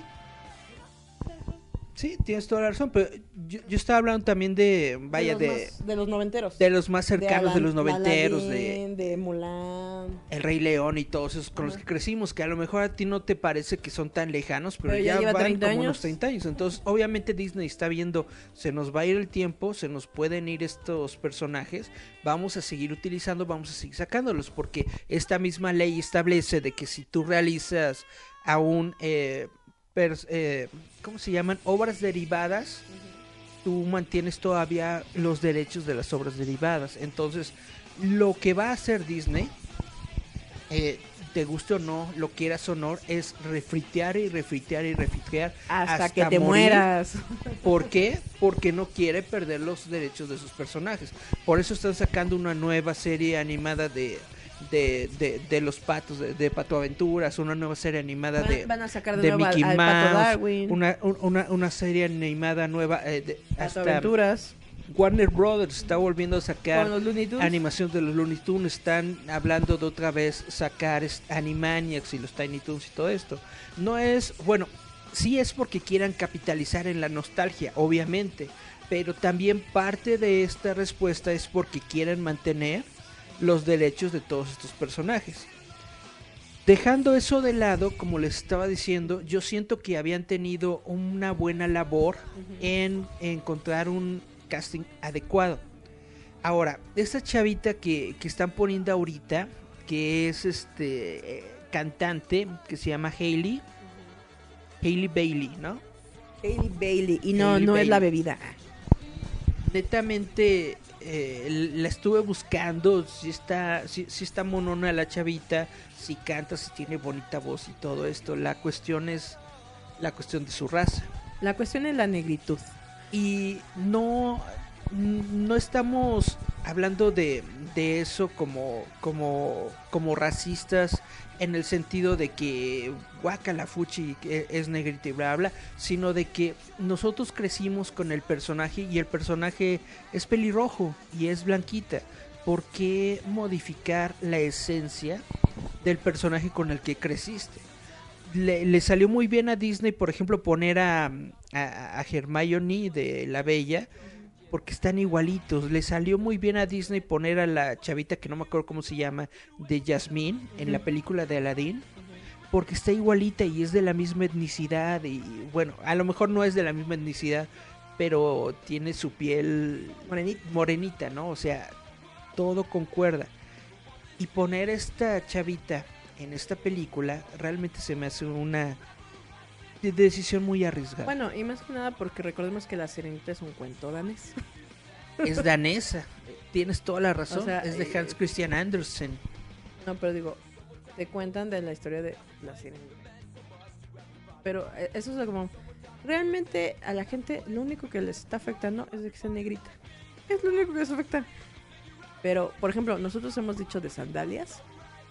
Sí, tienes toda la razón, pero yo, yo estaba hablando también de, vaya, de, de, los, más- de los noventeros. de los más cercanos, de, Alan- los noventeros, de de Mulan. El Rey León y todos esos con los que crecimos, que a lo mejor a ti no te parece que son tan lejanos, pero, Pero ya van 30 como años. unos 30 años. Entonces, obviamente Disney está viendo, se nos va a ir el tiempo, se nos pueden ir estos personajes, vamos a seguir utilizando, vamos a seguir sacándolos, porque esta misma ley establece de que si tú realizas aún, eh, pers- eh, ¿cómo se llaman? Obras derivadas, tú mantienes todavía los derechos de las obras derivadas. Entonces, lo que va a hacer Disney, eh, te guste o no, lo quieras o no, es refritear y refritear y refritear Hasta, que te morir. mueras. ¿Por qué? Porque no quiere perder los derechos de sus personajes. Por eso están sacando una nueva serie animada de, de, de, de los patos, de, de Pato Aventuras, una nueva serie animada Van, de, van a sacar de, de nuevo al- Mickey al, Mouse, una, un- una, una serie animada nueva. eh, de- Pato hasta Aventuras. Warner Brothers está volviendo a sacar animación de los Looney Tunes. Están hablando de otra vez sacar Animaniacs y los Tiny Toons y todo esto. No es, bueno, sí es porque quieran capitalizar en la nostalgia, obviamente. Pero también parte de esta respuesta es porque quieren mantener los derechos de todos estos personajes. Dejando eso de lado, como les estaba diciendo, yo siento que habían tenido una buena labor en encontrar un casting adecuado. Ahora, esta chavita que, que están poniendo ahorita, que es este eh, cantante, que se llama Hailey, Hailey Bailey, ¿no? Hailey Bailey. Y no, Hailey no es la Bailey. bebida. netamente eh, la estuve buscando si está si, si está monona la chavita si canta si tiene bonita voz y todo esto la cuestión es la cuestión de su raza La cuestión es la negritud. y no no estamos hablando de, de eso como como como racistas en el sentido de que fuchi es negrita y bla bla sino de que nosotros crecimos con el personaje y el personaje es pelirrojo y es blanquita ¿por qué modificar la esencia del personaje con el que creciste? Le, le salió muy bien a Disney, por ejemplo, poner a, a, a Hermione de La Bella, porque están igualitos. Le salió muy bien a Disney poner a la chavita, que no me acuerdo cómo se llama, de Jasmine, en la película de Aladdin, porque está igualita y es de la misma etnicidad. Y bueno, a lo mejor no es de la misma etnicidad, pero tiene su piel Morenita. morenita, ¿no? O sea, todo concuerda. Y poner esta chavita en esta película realmente se me hace una decisión muy arriesgada. Bueno, y más que nada porque recordemos que La Sirenita es un cuento danés. [LAUGHS] es danesa, tienes toda la razón, O sea, es de eh, Hans Christian Andersen. No, pero digo, te cuentan de la historia de La Sirenita. Pero eh, eso es como... Realmente a la gente lo único que les está afectando es de que sea negrita. Es lo único que les afecta. Pero, por ejemplo, nosotros hemos dicho de sandalias,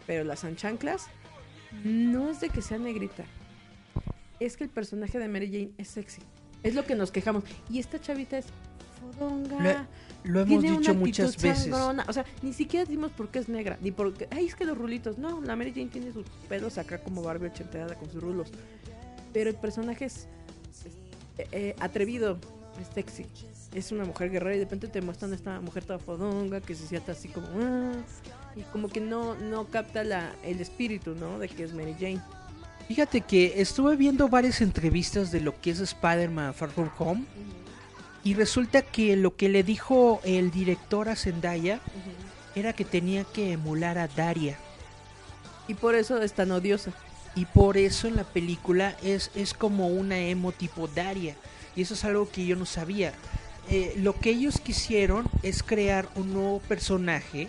pero las anchanclas no es de que sea negrita. Es que el personaje de Mary Jane es sexy. Es lo que nos quejamos. Y esta chavita es fodonga. Lo hemos tiene dicho una muchas veces. sangrona. O sea, ni siquiera decimos por qué es negra. Ni porque. Ay, es que los rulitos. No, la Mary Jane tiene sus pelos acá como Barbie ochenteada con sus rulos. Pero el personaje es. es, eh, eh, atrevido. Es sexy. Es una mujer guerrera y de repente te muestran a esta mujer toda fodonga que se sienta así como. "Ah", y como que no, no capta la, el espíritu, ¿no? De que es Mary Jane. Fíjate que estuve viendo varias entrevistas de lo que es Spider-Man Far From Home y resulta que lo que le dijo el director a Zendaya era que tenía que emular a Daria. Y por eso es tan odiosa. Y por eso en la película es, es como una emo tipo Daria. Y eso es algo que yo no sabía. Eh, lo que ellos quisieron es crear un nuevo personaje,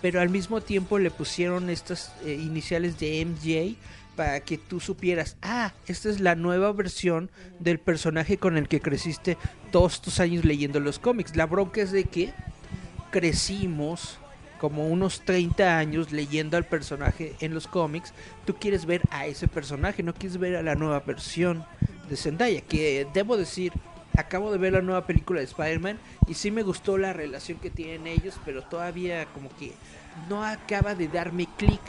pero al mismo tiempo le pusieron estas eh, iniciales de MJ para que tú supieras, ah, esta es la nueva versión del personaje con el que creciste todos estos años leyendo los cómics. La bronca es de que crecimos como unos 30 años leyendo al personaje en los cómics, tú quieres ver a ese personaje, no quieres ver a la nueva versión de Zendaya, que debo decir, acabo de ver la nueva película de Spider-Man y sí me gustó la relación que tienen ellos, pero todavía como que no acaba de darme clic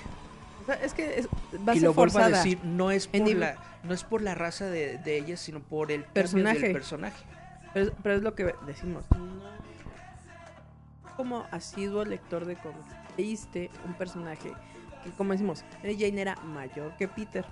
es que es, va a y ser lo vuelvo a decir, no es por la, no es por la raza de, de ella, sino por el Personaje. del personaje. Pero, es- pero es lo que decimos. Como asiduo lector de cómics, leíste un personaje que, como decimos, Mary Jane era mayor que Peter.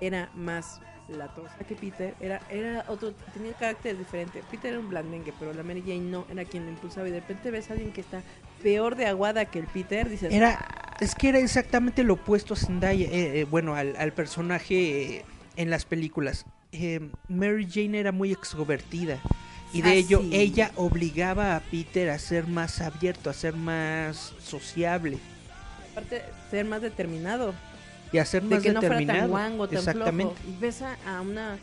Era más latosa que Peter. Era, era otro, tenía carácter diferente. Peter era un blandengue, pero la Mary Jane no era quien lo impulsaba. Y de repente ves a alguien que está peor de aguada que el Peter. Dices, Era, es que era exactamente lo opuesto a Zendaya, eh, eh, bueno, al, al personaje eh, en las películas. Eh, Mary Jane era muy extrovertida y de Ah, ello sí. ella obligaba a Peter a ser más abierto, a ser más sociable aparte, ser más determinado. y a ser de más que no fuera determinado. tan guango, tan Exactamente. flojo. Y ves a, una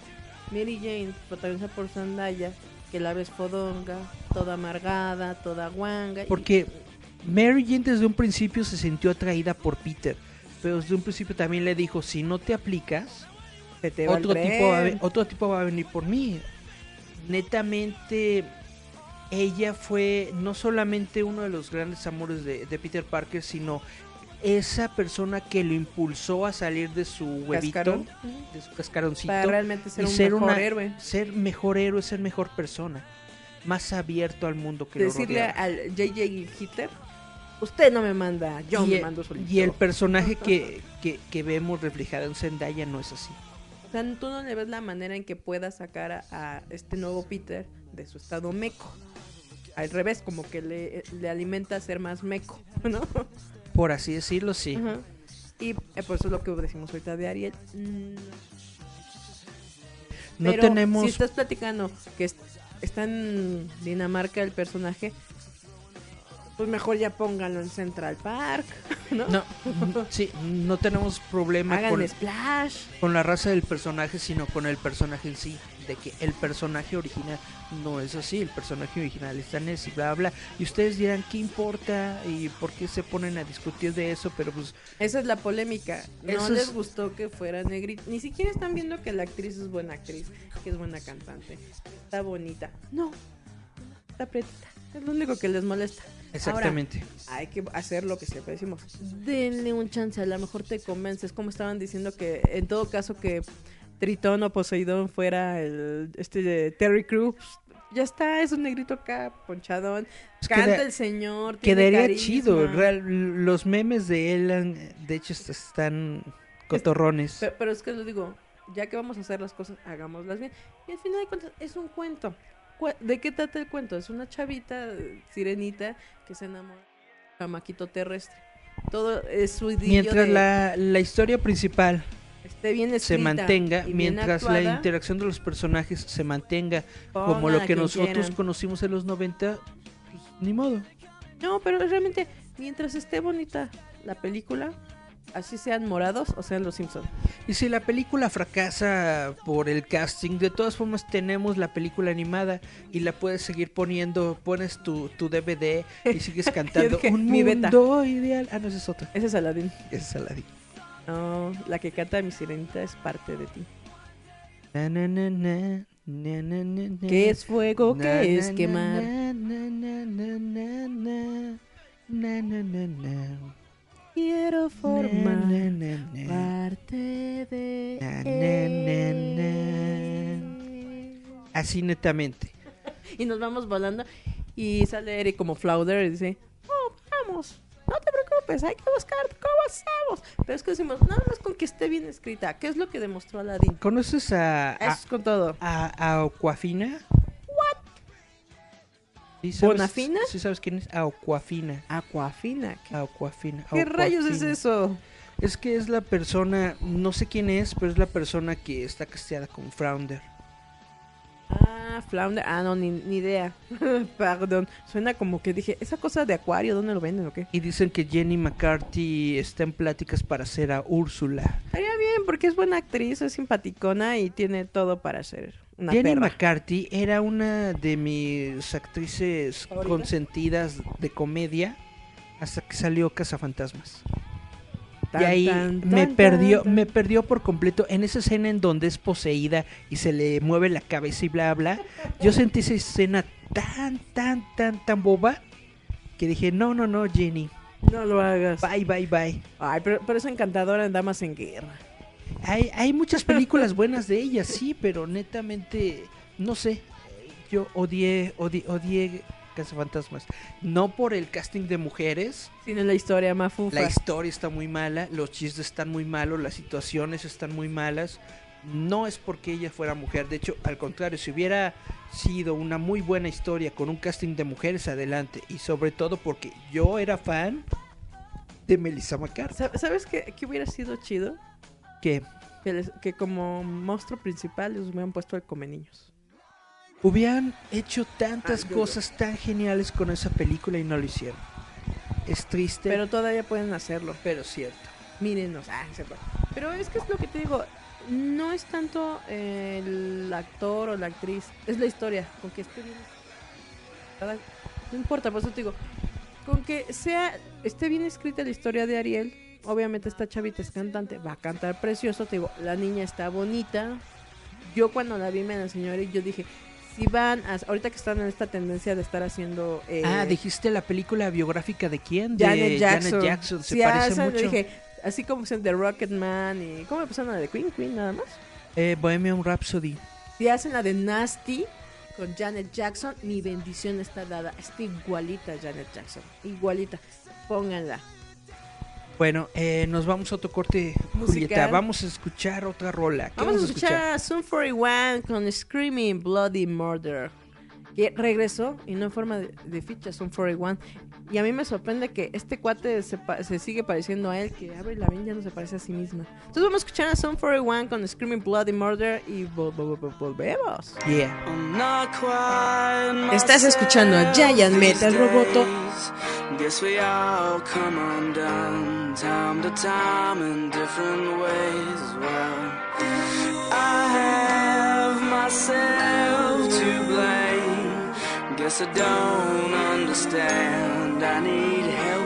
Mary Jane protagonizada por Zendaya, que la ves fodonga, toda amargada, toda guanga. Porque Mary Jane desde un principio se sintió atraída por Peter, pero desde un principio también le dijo, si no te aplicas, te otro tipo, va a, otro tipo va a venir por mí. Netamente, ella fue no solamente uno de los grandes amores de, de Peter Parker, sino esa persona que lo impulsó a salir de su huevito, Cascarón. de su cascaroncito, Para realmente ser y un ser mejor una- héroe. ser mejor héroe, ser mejor persona, más abierto al mundo que Decirle lo rodeaba. al JJ Hitler, usted no me manda, yo y, me el- mando solito. y el personaje que, que, que vemos reflejado en Zendaya no es así. O sea, tú no le ves la manera en que pueda sacar a, a este nuevo Peter de su estado meco. Al revés, como que le, le alimenta a ser más meco, [LAUGHS] ¿no? Por así decirlo, sí. Y eh, por eso es lo que decimos ahorita de Ariel. Mm, No pero tenemos Si estás platicando que es- está en Dinamarca el personaje, pues mejor ya pónganlo en Central Park, [LAUGHS] ¿no? No, n- sí, no tenemos problema Hagan con, splash. con la raza del personaje, sino con el personaje en sí. De que el personaje original no es así, el personaje original está en ese bla, bla. Y ustedes dirán, ¿qué importa? ¿Y por qué se ponen a discutir de eso? Pero pues, Esa es la polémica. No Eso les es- gustó que fuera negrita. Ni siquiera están viendo que la actriz es buena actriz, que es buena cantante. Está bonita. No, está pretita. Es lo único que les molesta. Exactamente. hay que hacer lo que siempre decimos. Denle un chance, a lo mejor te convences. Como estaban diciendo que en todo caso que Tritón o Poseidón fuera el este de Terry Crews. Ya está, es un negrito acá, ponchadón. Pues Canta queda- el señor. tiene Quedaría carisma. chido. real- los memes de él, han- de hecho, est- están cotorrones. Pero, pero es que lo digo, ya que vamos a hacer las cosas, hagámoslas bien. Y al final de cuentas, es un cuento. ¿De qué trata el cuento? Es una chavita, sirenita, que se enamora de un chamaquito terrestre. Todo es su Mientras de- la, la historia principal esté bien se mantenga, mientras la interacción de los personajes se mantenga como lo que nosotros quieran. conocimos en los 90, pues, ni modo. No, pero realmente, mientras esté bonita la película, así sean morados o sean los Simpsons. Y si la película fracasa por el casting, de todas formas tenemos la película animada y la puedes seguir poniendo, pones tu, tu DVD y sigues cantando dije, un mi beta. mundo ideal. Ah, no, esa es otra. Ese es Aladdin. Esa es Aladdin. No, la que canta mi sirenita es parte de ti. Na, na, na, na, na, na, na, na. ¿Qué es fuego? Na, ¿Qué es na, quemar? Quiero formar na, na, na. parte de na, Así netamente. [LAUGHS] Y nos vamos volando y sale Eric como Flauder y dice, oh, vamos, no te preocupes, hay que buscar cómo hacemos. Pero es que decimos, nada más con que esté bien escrita. ¿Qué es lo que demostró Aladdin? ¿Conoces a, a, Es con todo. a, a Aquafina? ¿Sí sabes- ¿Bonafina? ¿Sí sabes quién es? Aquafina. Aquafina. ¿Qué, Aquafina. qué rayos es eso? Es que es la persona, no sé quién es, pero es la persona que está casteada con Flounder. Ah, Flounder. Ah, no, ni, ni idea. [LAUGHS] Perdón. Suena como que dije, ¿esa cosa de acuario dónde lo venden o qué? Y dicen que Jenny McCarthy está en pláticas para hacer a Úrsula. Estaría bien porque es buena actriz, es simpaticona y tiene todo para ser una Jenny perra. McCarthy era una de mis actrices ¿Favorita? consentidas de comedia hasta que salió Cazafantasmas. Tan, y ahí tan, me tan, perdió, tan, me perdió por completo en esa escena en donde es poseída y se le mueve la cabeza y bla bla. Yo sentí esa escena tan, tan, tan, tan boba que dije, no, no, no, Jenny, No lo hagas. Bye, bye, bye. Ay, pero, pero es encantadora en Damas en Guerra. Hay, hay muchas películas buenas de ella, sí, pero netamente, no sé. Yo odié, odié, odié Cazafantasmas. No por el casting de mujeres. Tiene la historia mafufa. La historia está muy mala, los chistes están muy malos, las situaciones están muy malas. No es porque ella fuera mujer, de hecho, al contrario, si hubiera sido una muy buena historia con un casting de mujeres, adelante. Y sobre todo porque yo era fan de Melissa McCarthy. Sa- ¿Sabes qué, qué hubiera sido chido? Que Que, les- que como monstruo principal les hubieran puesto al come niños. hubieran hecho tantas Ah, cosas tan geniales con esa película y no lo hicieron. Es triste, Pero todavía pueden hacerlo. pero cierto. Mírenos. Ah, cierto. Pero es que es lo que te digo. No es tanto el actor o la actriz. Es la historia. Con que esté bien. No importa, por eso te digo. Con que sea esté bien escrita la historia de Ariel. Obviamente esta chavita es cantante. Va a cantar precioso. Te digo, la niña está bonita. Yo cuando la vi me la enseñó Eric, yo dije, si van a, ahorita que están en esta tendencia de estar haciendo eh, ah, dijiste la película biográfica de quién? De Janet Jackson. Janet Jackson. Se Sí, a parece esa mucho. dije, así como pusieron The Rocket Man y ¿cómo me pusieron la de Queen Queen nada más? Eh, Bohemian Rhapsody. Si hacen la de Nasty con Janet Jackson, mi bendición está dada. Está igualita Janet Jackson, igualita. Pónganla. Bueno, eh, nos vamos a otro corte. Julieta. Vamos a escuchar otra rola. ¿Qué Vamos a escuchar a Sun 41 con Screaming Bloody Murder. Que regresó y no en forma de, de ficha, Sun 41. Y a mí me sorprende que este cuate se, se sigue pareciendo a él, que Avril Lavigne ya no se parece a sí misma. Entonces vamos a escuchar a Sun 41 con Screaming Bloody Murder y vol- vol- vol- volvemos. Yeah. Estás escuchando a Giant Metal Roboto. Guess we all come undone time to time in different ways. Well, I have myself to blame. Guess I don't understand. I need help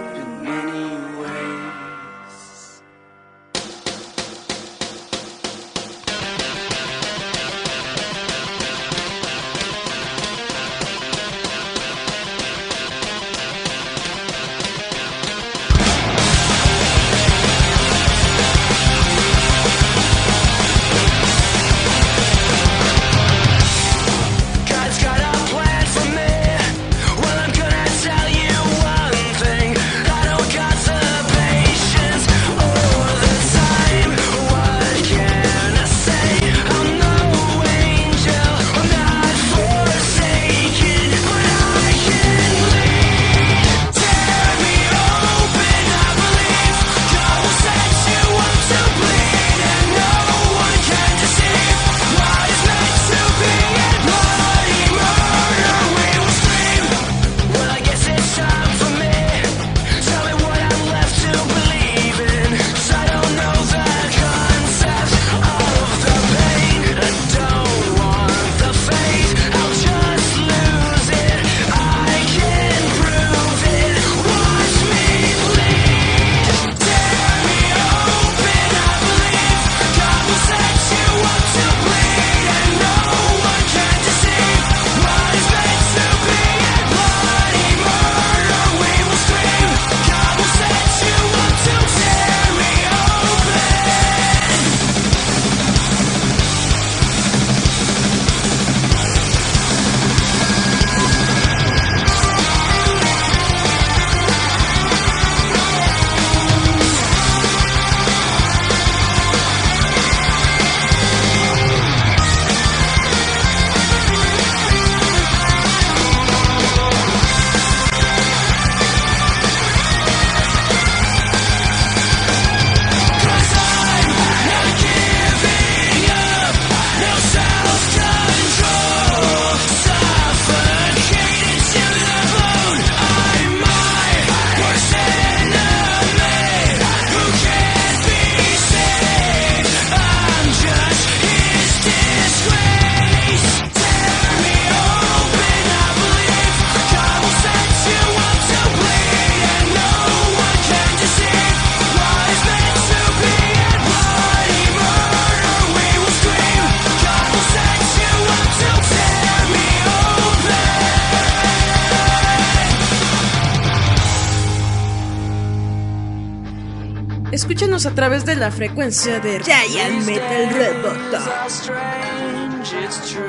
a través de la frecuencia de Giant Metal Roboto. are strange, it's true.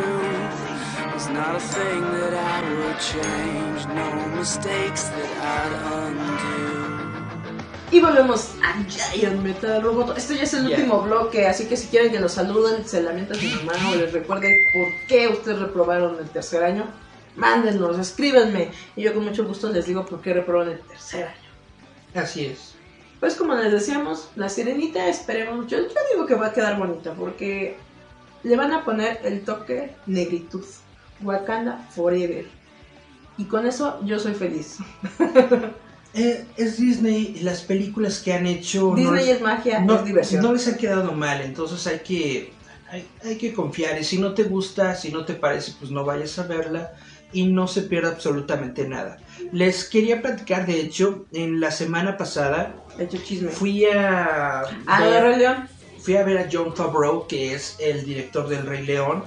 It's not a thing that I would change, no mistakes that I'd undo. Y volvemos a Giant Metal Roboto. Este ya es el último bloque, así que si quieren que los saluden, se lamenta su mamá o les recuerden por qué ustedes reprobaron el tercer año, mándenos, escríbanme. Y yo con mucho gusto les digo por qué reprobaron el tercer año. Así es. Pues como les decíamos, la sirenita esperemos, yo, yo digo que va a quedar bonita porque le van a poner el toque negritud, Wakanda Forever. Y con eso yo soy feliz. [LAUGHS] Eh, es Disney las películas que han hecho no- Disney es magia, no, es diversión. no les ha quedado mal, entonces hay que, hay, hay que confiar. Y si no te gusta, si no te parece, pues no vayas a verla y no se pierda absolutamente nada. Les quería platicar, de hecho, en la semana pasada Hecho chisme. fui a, Ah, ver, ¿de Rey León. fui a ver a John Favreau, que es el director del Rey León,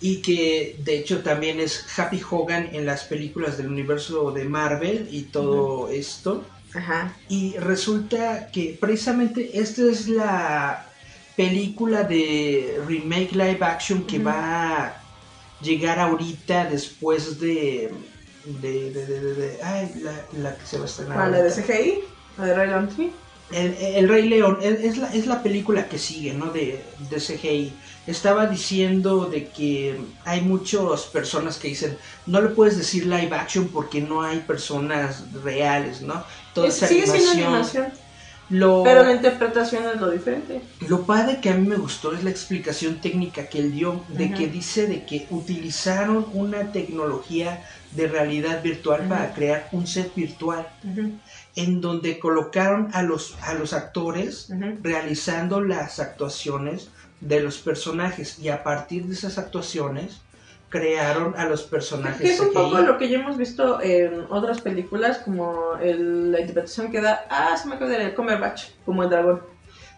y que de hecho también es Happy Hogan en las películas del universo de Marvel y todo esto. Ajá. Y resulta que precisamente esta es la película de remake live action que Ujú. va a llegar ahorita después de... de, de, de- de- de- ay, la, la que se va a estrenar. ¿Cuál, la de. CGI? ¿La de Rey León? Sí. El, el Rey León es, la, es la película que sigue, ¿no? De, de CGI. Estaba diciendo de que hay muchas personas que dicen, no le puedes decir live action porque no hay personas reales, ¿no? Toda Es- esa sigue siendo animación. Lo, pero la interpretación es lo diferente. lo padre que a mí me gustó es la explicación técnica que él dio, de que dice de que utilizaron una tecnología de realidad virtual para crear un set virtual en donde colocaron a los, a los actores realizando las actuaciones de los personajes y a partir de esas actuaciones crearon a los personajes Que es un poco lo que ya hemos visto en otras películas, como el- la interpretación que da, ah, se me acaba de Cumberbatch, como el dragón,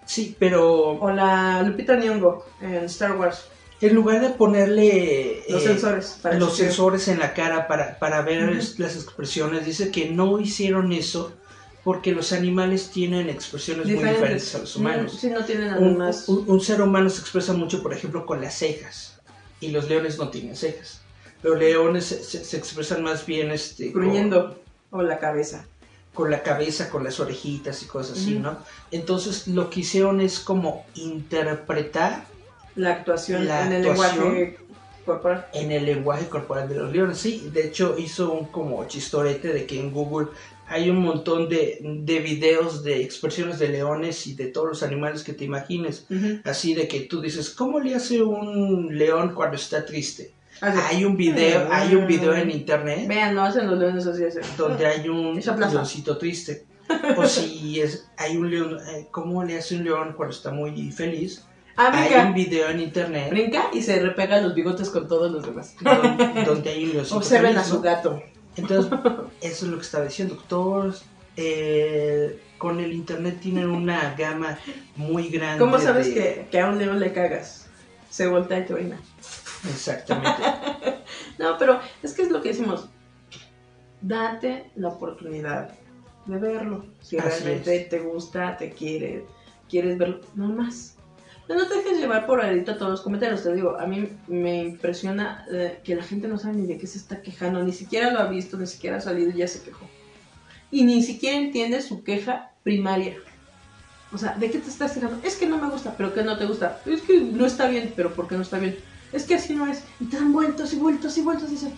Sí, pero o la Lupita Nyong'o en Star Wars, en lugar de ponerle los eh, sensores. para los sensores en la cara para, para ver Ujú. es- las expresiones, dice que no hicieron eso porque los animales tienen expresiones muy diferentes a los humanos. Sí, no tienen Un, un- un ser humano se expresa mucho, por ejemplo, con las cejas. Y los leones no tienen cejas. Los leones se, se- se expresan más bien este, con- gruñendo, o la cabeza. con la cabeza, con las orejitas y cosas así. ¿no? Entonces lo que hicieron es como interpretar La actuación La en el actuación. lenguaje corporal. en el lenguaje corporal de los leones. Sí, de hecho hizo un como chistorete de que en Google hay un montón de, de videos de expresiones de leones y de todos los animales que te imagines. Ujú. Así de que tú dices, ¿cómo le hace un león cuando está triste? Así. Hay un video, hay un video en internet Vean, no hacen los leones así, así. donde hay un leoncito triste. [LAUGHS] O si es, hay un león, eh, ¿cómo le hace un león cuando está muy feliz? Ah, Hay un video en internet Brinca y se repega los bigotes con todos los demás. donde, donde hay un leoncito [LAUGHS] Observen a feliz, su ¿no? gato. Entonces, [LAUGHS] eso es lo que estaba diciendo. Todos eh, con el internet tienen una gama muy grande. ¿Cómo sabes de- que, que a un león le cagas? Se voltea y te orina. Exactamente. [LAUGHS] No, pero es que es lo que decimos. Date la oportunidad de verlo. Si Así realmente te gusta, te quiere, quieres verlo, no más. No te dejes llevar por ahorita todos los comentarios. Te digo, a mí me impresiona eh, que la gente no sabe ni de qué se está quejando. Ni siquiera lo ha visto, ni siquiera ha salido y ya se quejó. Y ni siquiera entiende su queja primaria. O sea, ¿de qué te estás quejando? Es que no me gusta, pero que no te gusta. Es que no está bien, pero ¿por qué no está bien? Es que así no es. Y te dan vueltos y vueltos y vueltos y dicen,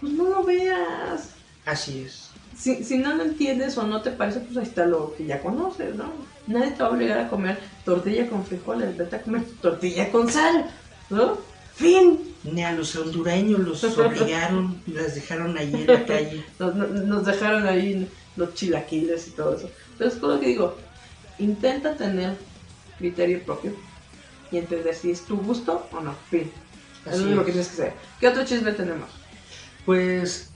pues no lo veas. Así es. Si, si no lo entiendes o no te parece, pues ahí está lo que ya conoces, ¿no? Nadie te va a obligar a comer tortilla con frijoles, vete a comer tortilla con sal, ¿no? Fin. Ni a los hondureños los obligaron, [LAUGHS] las dejaron ahí en la calle. [LAUGHS] Nos, nos- dejaron ahí los chilaquiles y todo eso. Entonces, con lo que digo, intenta tener criterio propio y entender si es tu gusto o no. Fin. Es Así lo es. que tienes que saber. ¿Qué otro chisme tenemos? Pues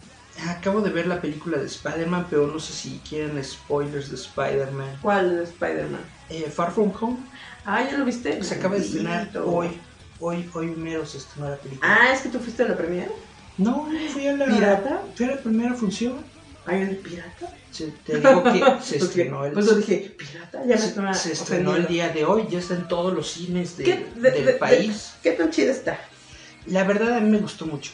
acabo de ver la película de Spider-Man, pero no sé si quieren spoilers de Spider-Man. ¿Cuál de Spider-Man? Eh, Far From Home Ah, ¿ya lo viste? se acaba de estrenar hoy. Hoy, hoy mero se estrenó la película. Ah, es que tú fuiste a la premiere. No, fui a la, ¿Pirata? fui a la primera función. ¿Hay un pirata? Se- te digo que [LAUGHS] se estrenó el, Pues yo dije, ¿pirata? Ya me se, estaba se estrenó el día de hoy, ya está en todos los cines de- ¿Qué- de- del de- de- país. ¿Qué tan chida está? La verdad a mí me gustó mucho.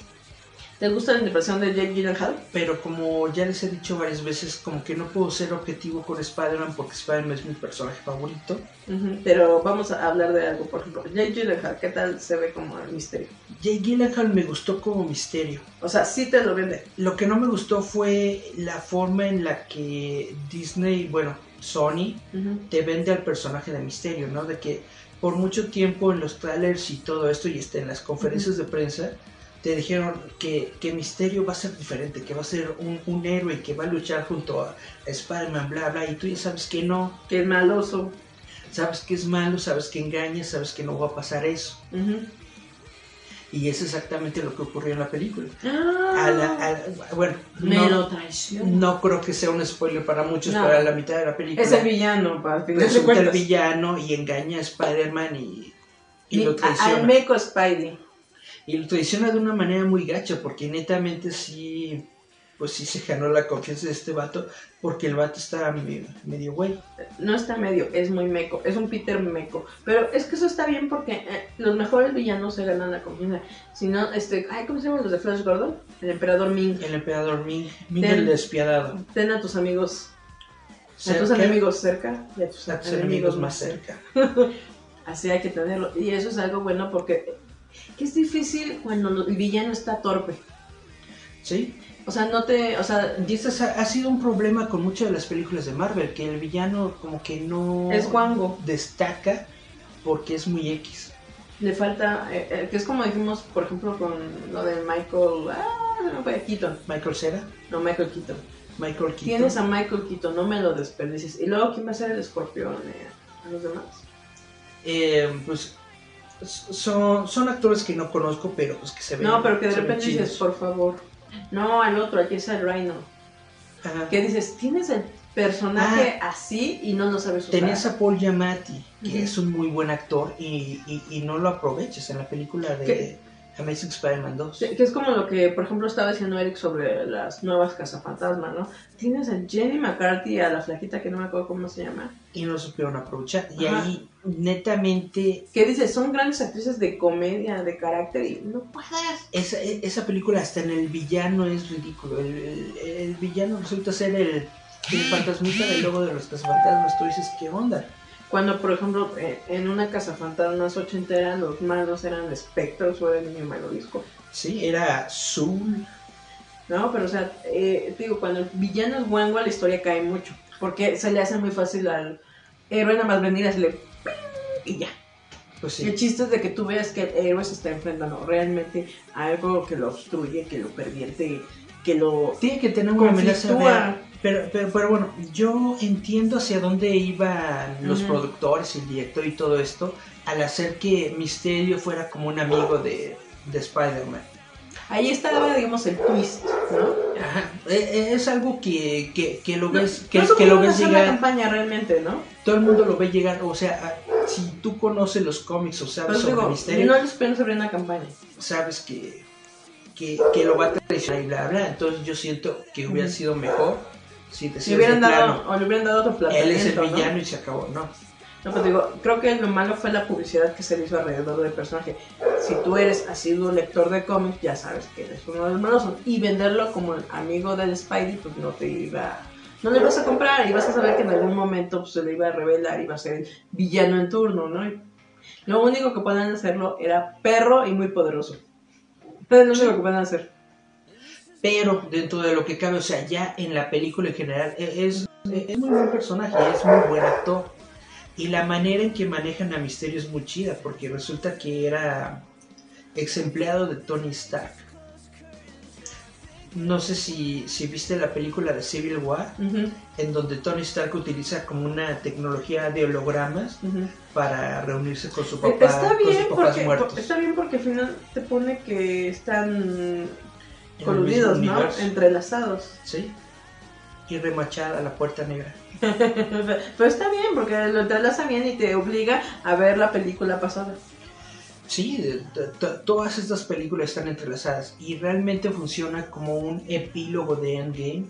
¿Te gusta la interpretación de Jake Gyllenhaal? Pero como ya les he dicho varias veces, como que no puedo ser objetivo con Spider-Man porque Spider-Man es mi personaje favorito. Ujú, Pero vamos a hablar de algo, por ejemplo, Jake Gyllenhaal, ¿qué tal se ve como el misterio? Jake Gyllenhaal me gustó como misterio. O sea, sí te lo vende. Lo que no me gustó fue la forma en la que Disney, bueno, Sony, te vende al personaje de misterio, ¿no? De que por mucho tiempo en los trailers y todo esto y este, en las conferencias de prensa te dijeron que, que Misterio va a ser diferente, que va a ser un, un héroe que va a luchar junto a Spider-Man, bla, bla, y tú ya sabes que no, Que es maloso. sabes que es malo, sabes que engaña, sabes que no va a pasar eso. Y es exactamente lo que ocurrió en la película. Ah, A la- a- bueno, me no, creo que sea un spoiler para muchos, No. pero a la mitad de la película Es el villano, para resulta el villano y engaña a Spider-Man y, lo traiciona. Al meco Spidey. Y lo traiciona de una manera muy gacha, porque netamente sí, pues sí se ganó la confianza de este vato, porque el vato está medio, medio güey. No está medio, es muy meco. Es un Peter meco. Pero es que eso está bien porque eh, los mejores villanos se ganan la confianza. Si no, este. Ay, ¿cómo se llaman los de Flash Gordon? El emperador Ming. El emperador Ming, Ming Ten- el despiadado. Ten a tus amigos. A tus enemigos cerca y a tus, a tus enemigos más cerca. [LAUGHS] Así hay que tenerlo. Y eso es algo bueno porque que es difícil cuando el villano está torpe. ¿Sí? O sea, no te. O sea, Y este ha, sido un problema con muchas de las películas de Marvel, que el villano como que no es guango. destaca porque es muy X. Le falta. eh, eh, que es como dijimos, por ejemplo, con lo de Michael. Ah, no fue Keaton. Michael Cera, No, Michael Keaton. Michael Keaton. Tienes a Michael Keaton, no me lo desperdicies. Y luego, ¿quién va a ser el escorpión? eh, a los demás. Eh, pues son, son actores que no conozco, pero pues que se ven. No, pero que de repente dices, por favor. No, al otro, aquí es el Rhino. Ajá. Que dices, tienes el personaje así y no lo sabes usar. Ah. Tenías a Paul Giamatti, que es un muy buen actor, y, y, y no lo aprovechas en la película de ¿Qué? Amazing Spider-Man 2. Sí, Que es como lo que, por ejemplo, estaba diciendo Eric sobre las nuevas cazafantasmas, ¿no? Tienes a Jenny McCarthy, a la flaquita que no me acuerdo cómo se llama. Y no supieron aprovechar. Y Ajá. ahí, netamente, Que dices, son grandes actrices de comedia, de carácter y no puedes. esa, esa película hasta en el villano es ridículo. El, el- el villano resulta ser el, el fantasmita del logo de los cazafantasmas. Tú dices, ¿qué onda? Cuando, por ejemplo, eh, en una cazafantasmas ochentera, los malos eran espectros o el niño malodisco. Sí, era Zul. No, pero o sea, eh, digo, cuando el villano es guango, la historia cae mucho. Porque se le hace muy fácil al héroe nada más venir a hacerle y ya. Pues El sí. chiste es de que tú veas que el héroe se está enfrentando realmente a algo que lo obstruye, que lo pervierte, que lo... Tiene que tener una amenaza. Pero, pero, pero bueno, yo entiendo hacia dónde iban los Ujú. productores, el director y todo esto, al hacer que Misterio fuera como un amigo de, de Spider-Man. Ahí estaba, digamos, el twist, ¿no? Ajá. Eh, eh, Es algo que, que, que lo No, ves, que, no que lo ves la llegar, campaña realmente, ¿no? todo el mundo lo ve llegar, o sea, si tú conoces los cómics o sabes Pero sobre digo, Misterio, no les supieron sobre una campaña. sabes que, que, que lo va a traicionar y bla, bla. Entonces yo siento que hubiera sido mejor si te Si hubieran dado, o le hubieran dado otro él es el planteamiento, ¿no? villano y se acabó, no. No, pues digo, creo que lo malo fue la publicidad que se le hizo alrededor del personaje. Si tú eres asiduo lector de cómics, ya sabes que eres uno de los malos. Y venderlo como el amigo del Spidey, pues no te iba... No le vas a comprar y vas a saber que en algún momento pues, se le iba a revelar y va a ser el villano en turno, ¿no? Y lo único que pueden hacerlo era perro y muy poderoso. Es lo único que pueden hacer. Pero dentro de lo que cabe, o sea, ya en la película en general, e- es, es muy buen personaje, es muy buen actor. Y la manera en que manejan a Misterio es muy chida, porque resulta que era ex empleado de Tony Stark. No sé si, si viste la película de Civil War, en donde Tony Stark utiliza como una tecnología de hologramas para reunirse con su Eh, papá, Está con bien, sus papás porque, muertos. está bien porque al final te pone que están coludidos, ¿no? universo. Entrelazados. ¿Sí? Y remachar a la puerta negra. [LAUGHS] Pero está bien porque lo entrelaza bien y te obliga a ver la película pasada. Sí, todas estas películas están entrelazadas y realmente funciona como un epílogo de Endgame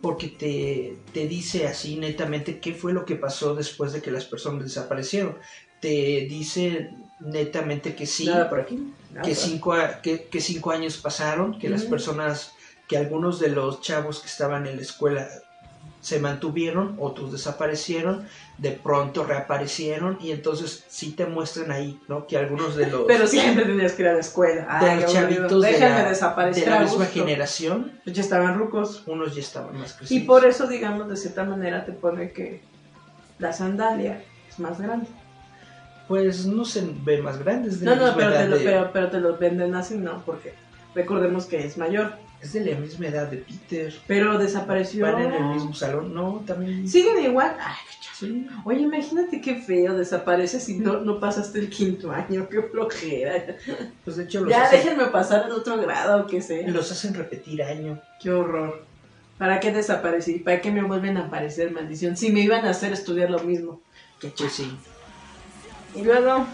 porque te, te dice así netamente qué fue lo que pasó después de que las personas desaparecieron. Te dice netamente que sí, Nada por aquí. nada que por cinco, a- que, que cinco años pasaron, que las personas, que algunos de los chavos que estaban en la escuela se mantuvieron, otros desaparecieron, de pronto reaparecieron y entonces sí te muestran ahí, ¿no? Que algunos de los, Pero siempre tenías que ir a la escuela. de Ay, aburrido. chavitos de la, desaparecer de la misma generación, Pues ya estaban rucos. unos ya estaban más Y crecidos. por eso, digamos, de cierta manera te pone que la sandalia es más grande. Pues no se ve más grandes, de No, no, pero te, lo, pero, pero te los venden así, no, porque recordemos que es mayor. es de la misma edad de Peter. Pero desapareció. Van en el mismo salón, no, también. Siguen igual. Ay, qué. Sí. Oye, imagínate qué feo desapareces y no, no pasaste el quinto año, qué flojera. Pues de hecho los, Ya hacen, déjenme pasar al otro grado, o que sea. los hacen repetir año. Qué horror. ¿Para qué desaparecí? ¿Para qué me vuelven a aparecer, maldición? Si me iban a hacer estudiar lo mismo. Pues sí. Y luego,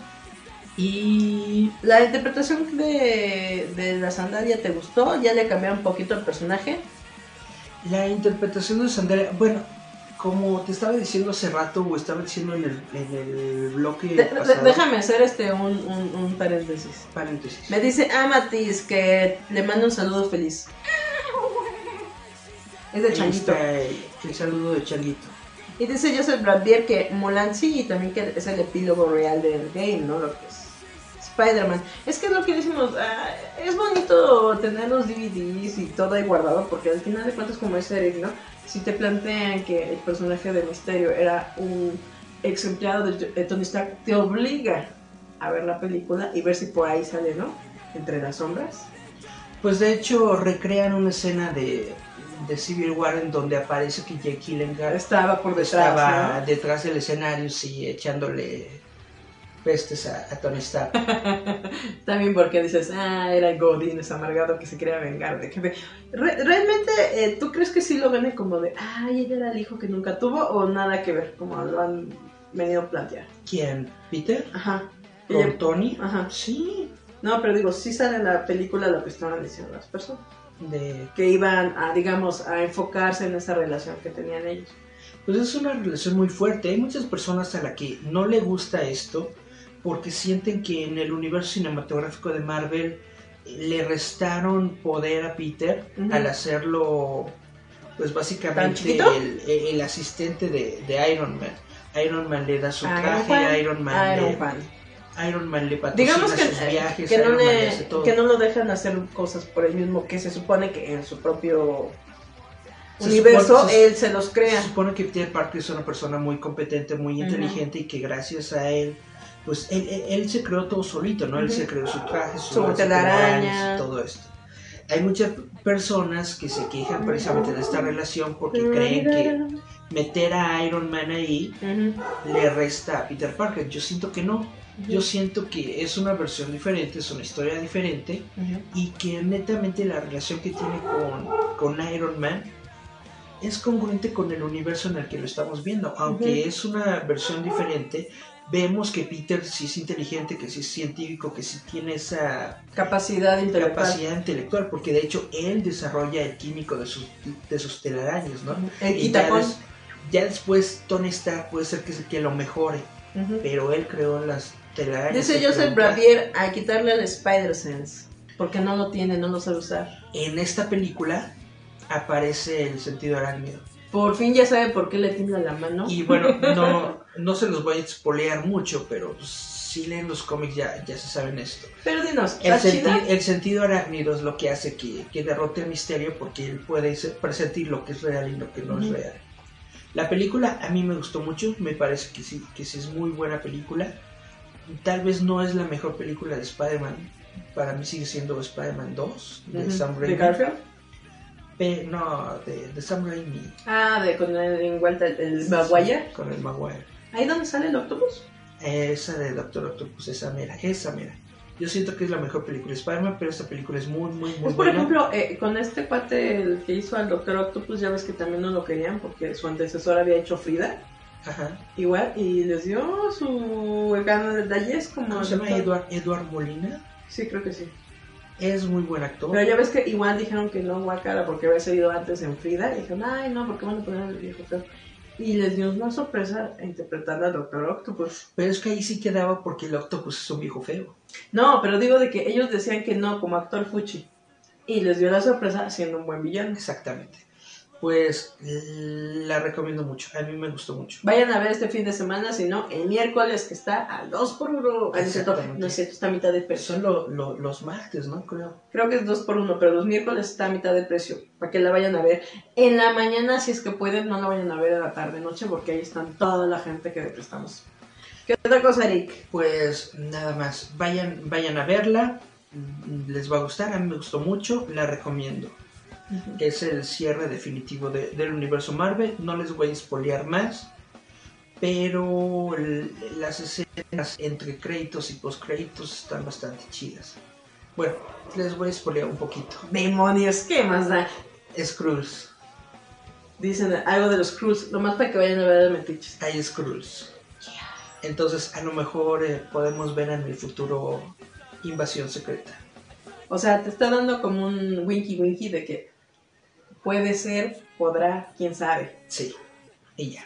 Y ¿la interpretación de, de la sandalia te gustó? ¿Ya le cambiaron un poquito el personaje? la interpretación de Sandalia, bueno, como te estaba diciendo hace rato, o estaba diciendo en el, en el bloque De- de- pasado, déjame hacer este un, un, un paréntesis. paréntesis. Me dice Amatis que le mando un saludo feliz. Es de Changuito. está el, el saludo de Changuito. Y dice Joseph Bradier que Mulan sí y también que es el epílogo real del game, ¿no? Lo que es Spider-Man. Es que es lo que decimos, ah, es bonito tener los DVDs y todo ahí guardado porque al final de cuentas como es Eric, ¿no? Si te plantean que el personaje de Misterio era un ex empleado de Tony Stark, te obliga a ver la película y ver si por ahí sale, ¿no? Entre las sombras. Pues de hecho recrean una escena de, de Civil War en donde aparece que Jake Gyllenhaal Estaba por detrás, estaba ¿no? detrás del escenario, sí, echándole pestes a, a Tony Stark. [LAUGHS] También porque dices, ah, era el Godín, es amargado que se quería vengar de que... Re- ¿Realmente eh, tú crees que sí lo ven como de, ay, ella era el hijo que nunca tuvo o nada que ver, como lo han venido a plantear? ¿Quién? ¿Peter? Ajá. ¿Con Ella- Tony? Ajá. Sí. No, pero digo, sí sale en la película lo que estaban diciendo las personas, De, que iban a, digamos, a enfocarse en esa relación que tenían ellos. pues es una relación muy fuerte. Hay muchas personas a la que no le gusta esto porque sienten que en el universo cinematográfico de Marvel le restaron poder a Peter al hacerlo, pues ¿Tan básicamente el, el asistente de, de Iron Man. Iron Man le da su Iron traje, Man. Iron Man, Iron le, Man. Iron Man le patrocina Digamos que, sus viajes, que, no le que no lo dejan hacer cosas por él mismo, que se supone que en su propio Se universo supone- se- él se los crea. Se supone que Peter Parker es una persona muy competente, muy inteligente y que gracias a él, pues él, él- él se creó todo solito, ¿no? Él se creó su traje, su, Su sus telaraña. todo esto. Hay muchas personas que se quejan precisamente de esta relación porque creen que meter a Iron Man ahí le resta a Peter Parker. Yo siento que no. Yo siento que es una versión diferente, es una historia diferente y que netamente la relación que tiene con, con Iron Man es congruente con el universo en el que lo estamos viendo. Aunque es una versión diferente, vemos que Peter sí es inteligente, que sí es científico, que sí tiene esa Capacidad intelectual. capacidad intelectual, porque de hecho él desarrolla el químico de sus, de sus telaraños, ¿no? El Y ya, quitapón. des- ya después Tony Stark puede ser que, que lo mejore, pero él creó las Dice Joseph Bravier a quitarle el Spider-Sense. Porque no lo tiene, no lo sabe usar. En esta película aparece el sentido arácnido. Por fin ya sabe por qué le tiembla la mano. Y bueno, [LAUGHS] no, no se los voy a expolear mucho, pero pues, si leen los cómics ya, ya se saben esto. Pero dinos, El, ¿la senti- el sentido arácnido es lo que hace que, que derrote el misterio porque él puede se- presentir lo que es real y lo que no es Ujú. real. La película a mí me gustó mucho, me parece que sí, que sí es muy buena película. Tal vez no es la mejor película de Spider-Man, para mí sigue siendo Spider-Man 2 de. Sam ¿De Raimi. Garfield? Pe- no, de, de Sam Raimi. Ah, de con el vuelta el, Maguire. Con el Maguire. ¿Ahí donde sale el octopus? Esa de Doctor Octopus, esa mera, esa mera. Yo siento que es la mejor película de Spider-Man, pero esta película es muy, muy, muy Pues por buena. ejemplo, eh, con este cuate el que hizo al Doctor Octopus, ya ves que también no lo querían porque su antecesor había hecho Frida. Ajá. Igual, y les dio su gana de detalles como... ¿Cómo se llama? Edward, Edward Molina. Sí, creo que sí. Es muy buen actor. Pero ya ves que igual dijeron que no Guacara porque había salido antes en Frida. Y dijeron, ay, no, porque van a poner al viejo feo. Y les dio una sorpresa interpretando al Doctor Octopus. Pero es que ahí sí quedaba porque el Octopus es un viejo feo. No, pero digo de que ellos decían que no, como actor Fuchi. Y les dio la sorpresa siendo un buen villano. Exactamente. Pues la recomiendo mucho. A mí me gustó mucho. Vayan a ver este fin de semana, si no, el miércoles que está al 2 por 1 No es cierto, está a mitad de precio. Son lo- lo- los martes, ¿no? Creo. Creo que es 2 por 1 pero los miércoles está a mitad de precio. Para que la vayan a ver. En la mañana, si es que pueden, no la vayan a ver a la tarde, noche, porque ahí están toda la gente que le prestamos. ¿Qué otra cosa, Eric? Pues nada más. Vayan, vayan a verla. Les va a gustar. A mí me gustó mucho. La recomiendo. Es el cierre definitivo de- del universo Marvel. No les voy a espolear más. Pero el- las escenas entre créditos y postcréditos están bastante chidas. Bueno, les voy a espolear un poquito. Demonios, ¿qué más da? Skrulls. Dicen algo de los Cruz, lo más para que vayan a ver de Metiches. Hay Skrulls. Entonces, a lo mejor eh, podemos ver en el futuro Invasión Secreta. O sea, te está dando como un winky winky de que puede ser, podrá, quién sabe. Sí. Y ya.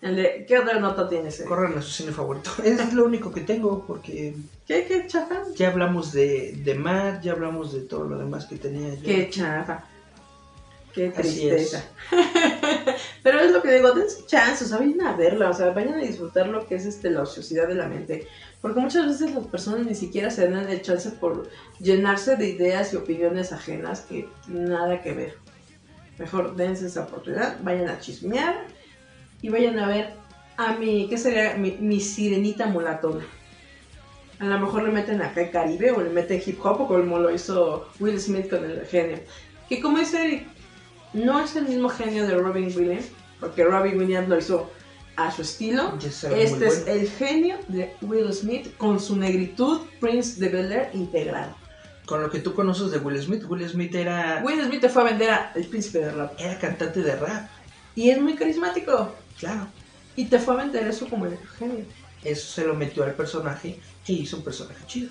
¿Qué otra nota tienes? eh? Corran a su cine favorito. [LAUGHS] Es lo único que tengo porque ¿Qué, qué chafa? ya hablamos de, de Matt, ya hablamos de todo lo demás que tenía yo. Qué chafa. Qué tristeza. [LAUGHS] Pero es lo que digo, dense chance, o sea, vayan a verla, o sea, vayan a disfrutar lo que es este la ociosidad de la mente. Porque muchas veces las personas ni siquiera se dan el chance por llenarse de ideas y opiniones ajenas que nada que ver. Mejor dense esa oportunidad, vayan a chismear y vayan a ver a mi, ¿qué sería? Mi, sirenita mulatona. A lo mejor le meten acá el Caribe o le meten hip hop o como lo hizo Will Smith con el genio. Que como dice Eric, no es el mismo genio de Robin Williams, porque Robin Williams lo hizo a su estilo. Este es bueno. el genio de Will Smith con su negritud, Prince de Bel Air integrado. Con lo que tú conoces de Will Smith, Will Smith era, Will Smith te fue a vender a El Príncipe de Rap. era cantante de rap. Y es muy carismático. Claro. Y te fue a vender eso como el genio. Eso se lo metió al personaje e hizo un personaje chido.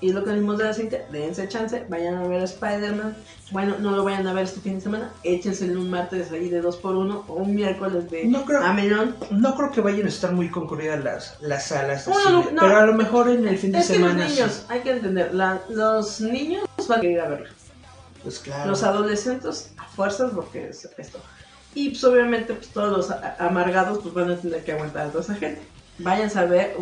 Y es lo que vimos de la cinta, dense chance, vayan a ver a Spider-Man. Bueno, no lo vayan a ver este fin de semana, échenselo un martes ahí de 2x1 o un miércoles de No creo- Amelón. No creo que vayan a estar muy concurridas las, las salas No, pero a lo mejor en el fin de Es que los semana sí. niños, hay que entender, la- los niños van a ir a verlo. Pues claro. Los adolescentes a fuerzas porque es esto. Y pues obviamente pues todos los amargados pues van a tener que aguantar a toda esa gente. Vayan a ver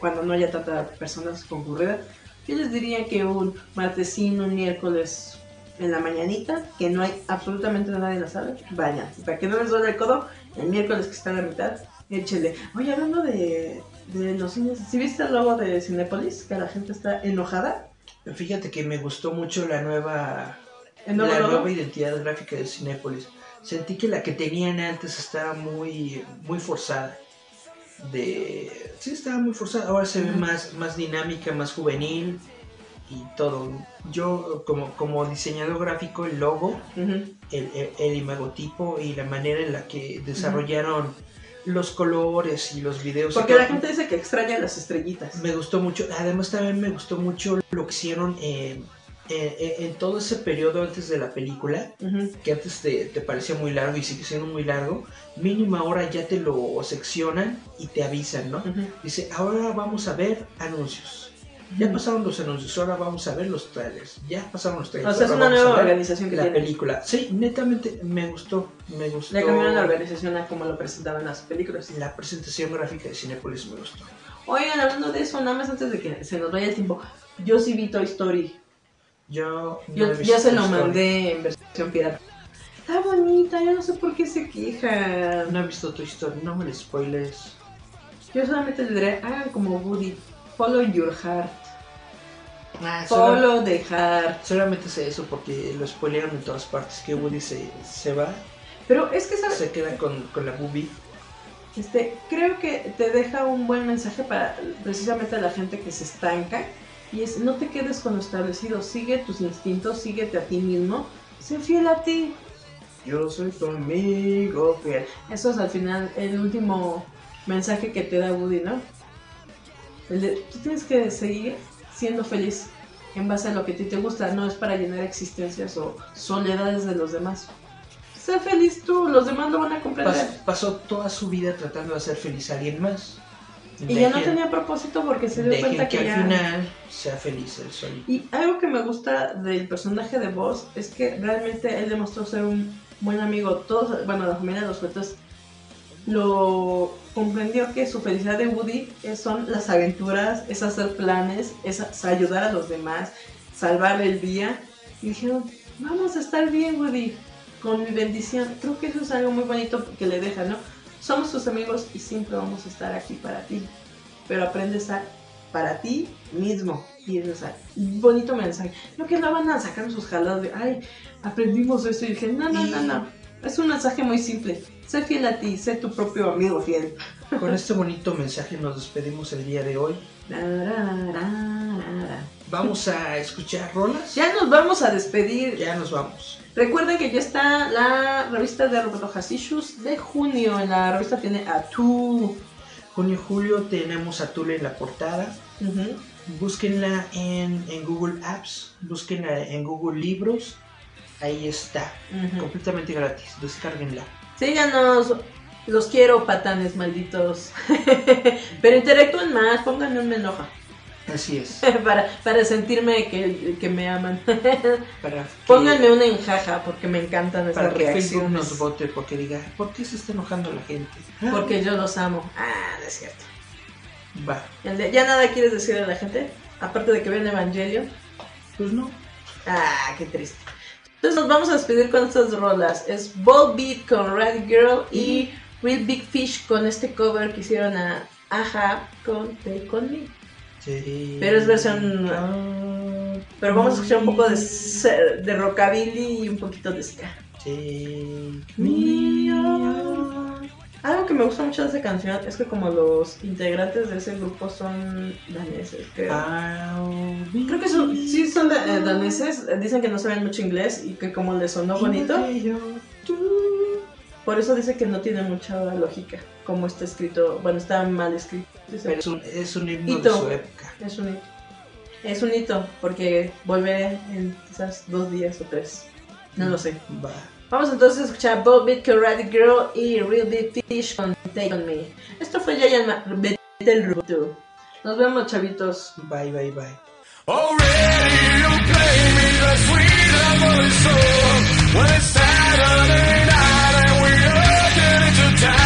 cuando no haya tantas personas concurridas. Yo les diría que un martesín, un miércoles en la mañanita, que no hay absolutamente nadie en la sala, vayan. Para que no les duele el codo, el miércoles que está a la mitad, échenle. Oye, hablando de, de los cines, ¿sí viste el logo de Cinépolis? Que la gente está enojada. Fíjate que me gustó mucho la nueva, ¿El nuevo la logo? nueva identidad gráfica de Cinépolis. Sentí que la que tenían antes estaba muy, muy forzada. De, sí, estaba muy forzada. Ahora se ve más, más dinámica, más juvenil y todo. Yo, como, como diseñador gráfico, el logo, el, el, el imagotipo y la manera en la que desarrollaron los colores y los videos. Porque la gente dice que extraña las estrellitas. me gustó mucho. Además, también me gustó mucho lo que hicieron eh, eh, eh, en todo ese periodo antes de la película. Ujú. Que antes te, te parecía muy largo y sigue siendo muy largo. Mínimo ahora ya te lo seccionan y te avisan, ¿no? Ujú. Dice, ahora vamos a ver anuncios. Ya pasaron los anuncios, ahora vamos a ver los trailers. Ya pasaron los O trailers. sea, es una nueva organización que La tiene. película. Sí, netamente me gustó. Me gustó. Le cambiaron la organización a como lo presentaban las películas. La presentación gráfica de Cinepolis me gustó. Oigan, hablando de eso, nada más antes de que se nos vaya el tiempo, yo sí vi Toy Story. Yo, no Yo ya se lo mandé en versión pirata. Está bonita, yo no sé por qué se queja. No he visto Toy Story, no me lo spoilers. Yo solamente le diré, hagan como Woody. Follow your heart. Ah, Follow the heart. solamente sé eso porque lo spoilearon en todas partes. Que Woody se, se va, Pero es que, ¿sabes? se queda con, con la boobie. Este, creo que te deja un buen mensaje para precisamente a la gente que se estanca. Y es, no te quedes con lo establecido, sigue tus instintos, síguete a ti mismo, sé fiel a ti. Yo soy tu amigo fiel. Eso es al final el último mensaje que te da Woody, ¿no? El de, tú tienes que seguir siendo feliz en base a lo que a ti te gusta, no es para llenar existencias o soledades de los demás. Sé feliz tú, los demás lo van a comprender. Pas- pasó toda su vida tratando de hacer feliz a alguien más. Y ya no tenía propósito porque se dio cuenta que, que, ya... al final sea feliz él solito. Y algo que me gusta del personaje de Boss es que realmente él demostró ser un buen amigo. Todos, bueno, la familia de los juguetes lo comprendió que su felicidad de Woody son las aventuras, es hacer planes, es ayudar a los demás, salvar el día. Y dijeron, vamos a estar bien, Woody, con mi bendición. Creo que eso es algo muy bonito que le deja, ¿no? Somos tus amigos y siempre vamos a estar aquí para ti. Pero aprende a estar para ti mismo. Y eso es un bonito mensaje. No que no van a sacar sus jaladas de, ay, aprendimos esto. Y dije, no, no, no, no. Es un mensaje muy simple. Sé fiel a ti, sé tu propio amigo fiel. [LAUGHS] Con este bonito mensaje nos despedimos el día de hoy. Vamos a escuchar rolas. Ya nos vamos a despedir. Ya nos vamos. Recuerden que ya está la revista de Roberto Hasishus de junio. En la revista tiene a tú. Junio julio tenemos a Tule en la portada. Búsquenla en, en Google Apps, búsquenla en Google Libros. Ahí está, completamente gratis. Descárguenla. Síganos. Los quiero, patanes malditos. [LAUGHS] Pero interactúen más, pónganme un me enoja. Así es. [LAUGHS] para, para sentirme que, que me aman. [LAUGHS] Para Pónganme una enjaja porque me encantan para esas que Facebook nos vote porque diga, ¿por qué se está enojando la gente? Ah, Porque yo los amo. Ah, no es cierto. Va, ¿Ya nada quieres decirle a la gente? Aparte de que vean Evangelio. pues no. Ah, qué triste. Entonces nos vamos a despedir con estas rolas. Es Ball Beat con Red Girl y Real Big Fish con este cover que hicieron a Aja con Take On Me. Sí. Pero es versión... Pero vamos a escuchar un poco de, de rockabilly y un poquito de ska. On. Algo que me gusta mucho de esa canción es que como los integrantes de ese grupo son daneses, creo. Be Creo que son, sí son da- eh, daneses, dicen que no saben mucho inglés y que como les sonó bonito, por eso dice que no tiene mucha lógica como está escrito, bueno, está mal escrito. Dice, Pero es un, es un himno Hito. de su época. es un hito. Es un hito porque volveré en quizás dos días o tres. No lo sé. Va. Vamos entonces a escuchar Bob Bit Karate Girl y Real Big Fish con Take On Me. Esto fue Ma- Metal Roboto. Nos vemos, chavitos. Bye, bye, bye. Already you play me the sweet lovely soul when it's Saturday night die.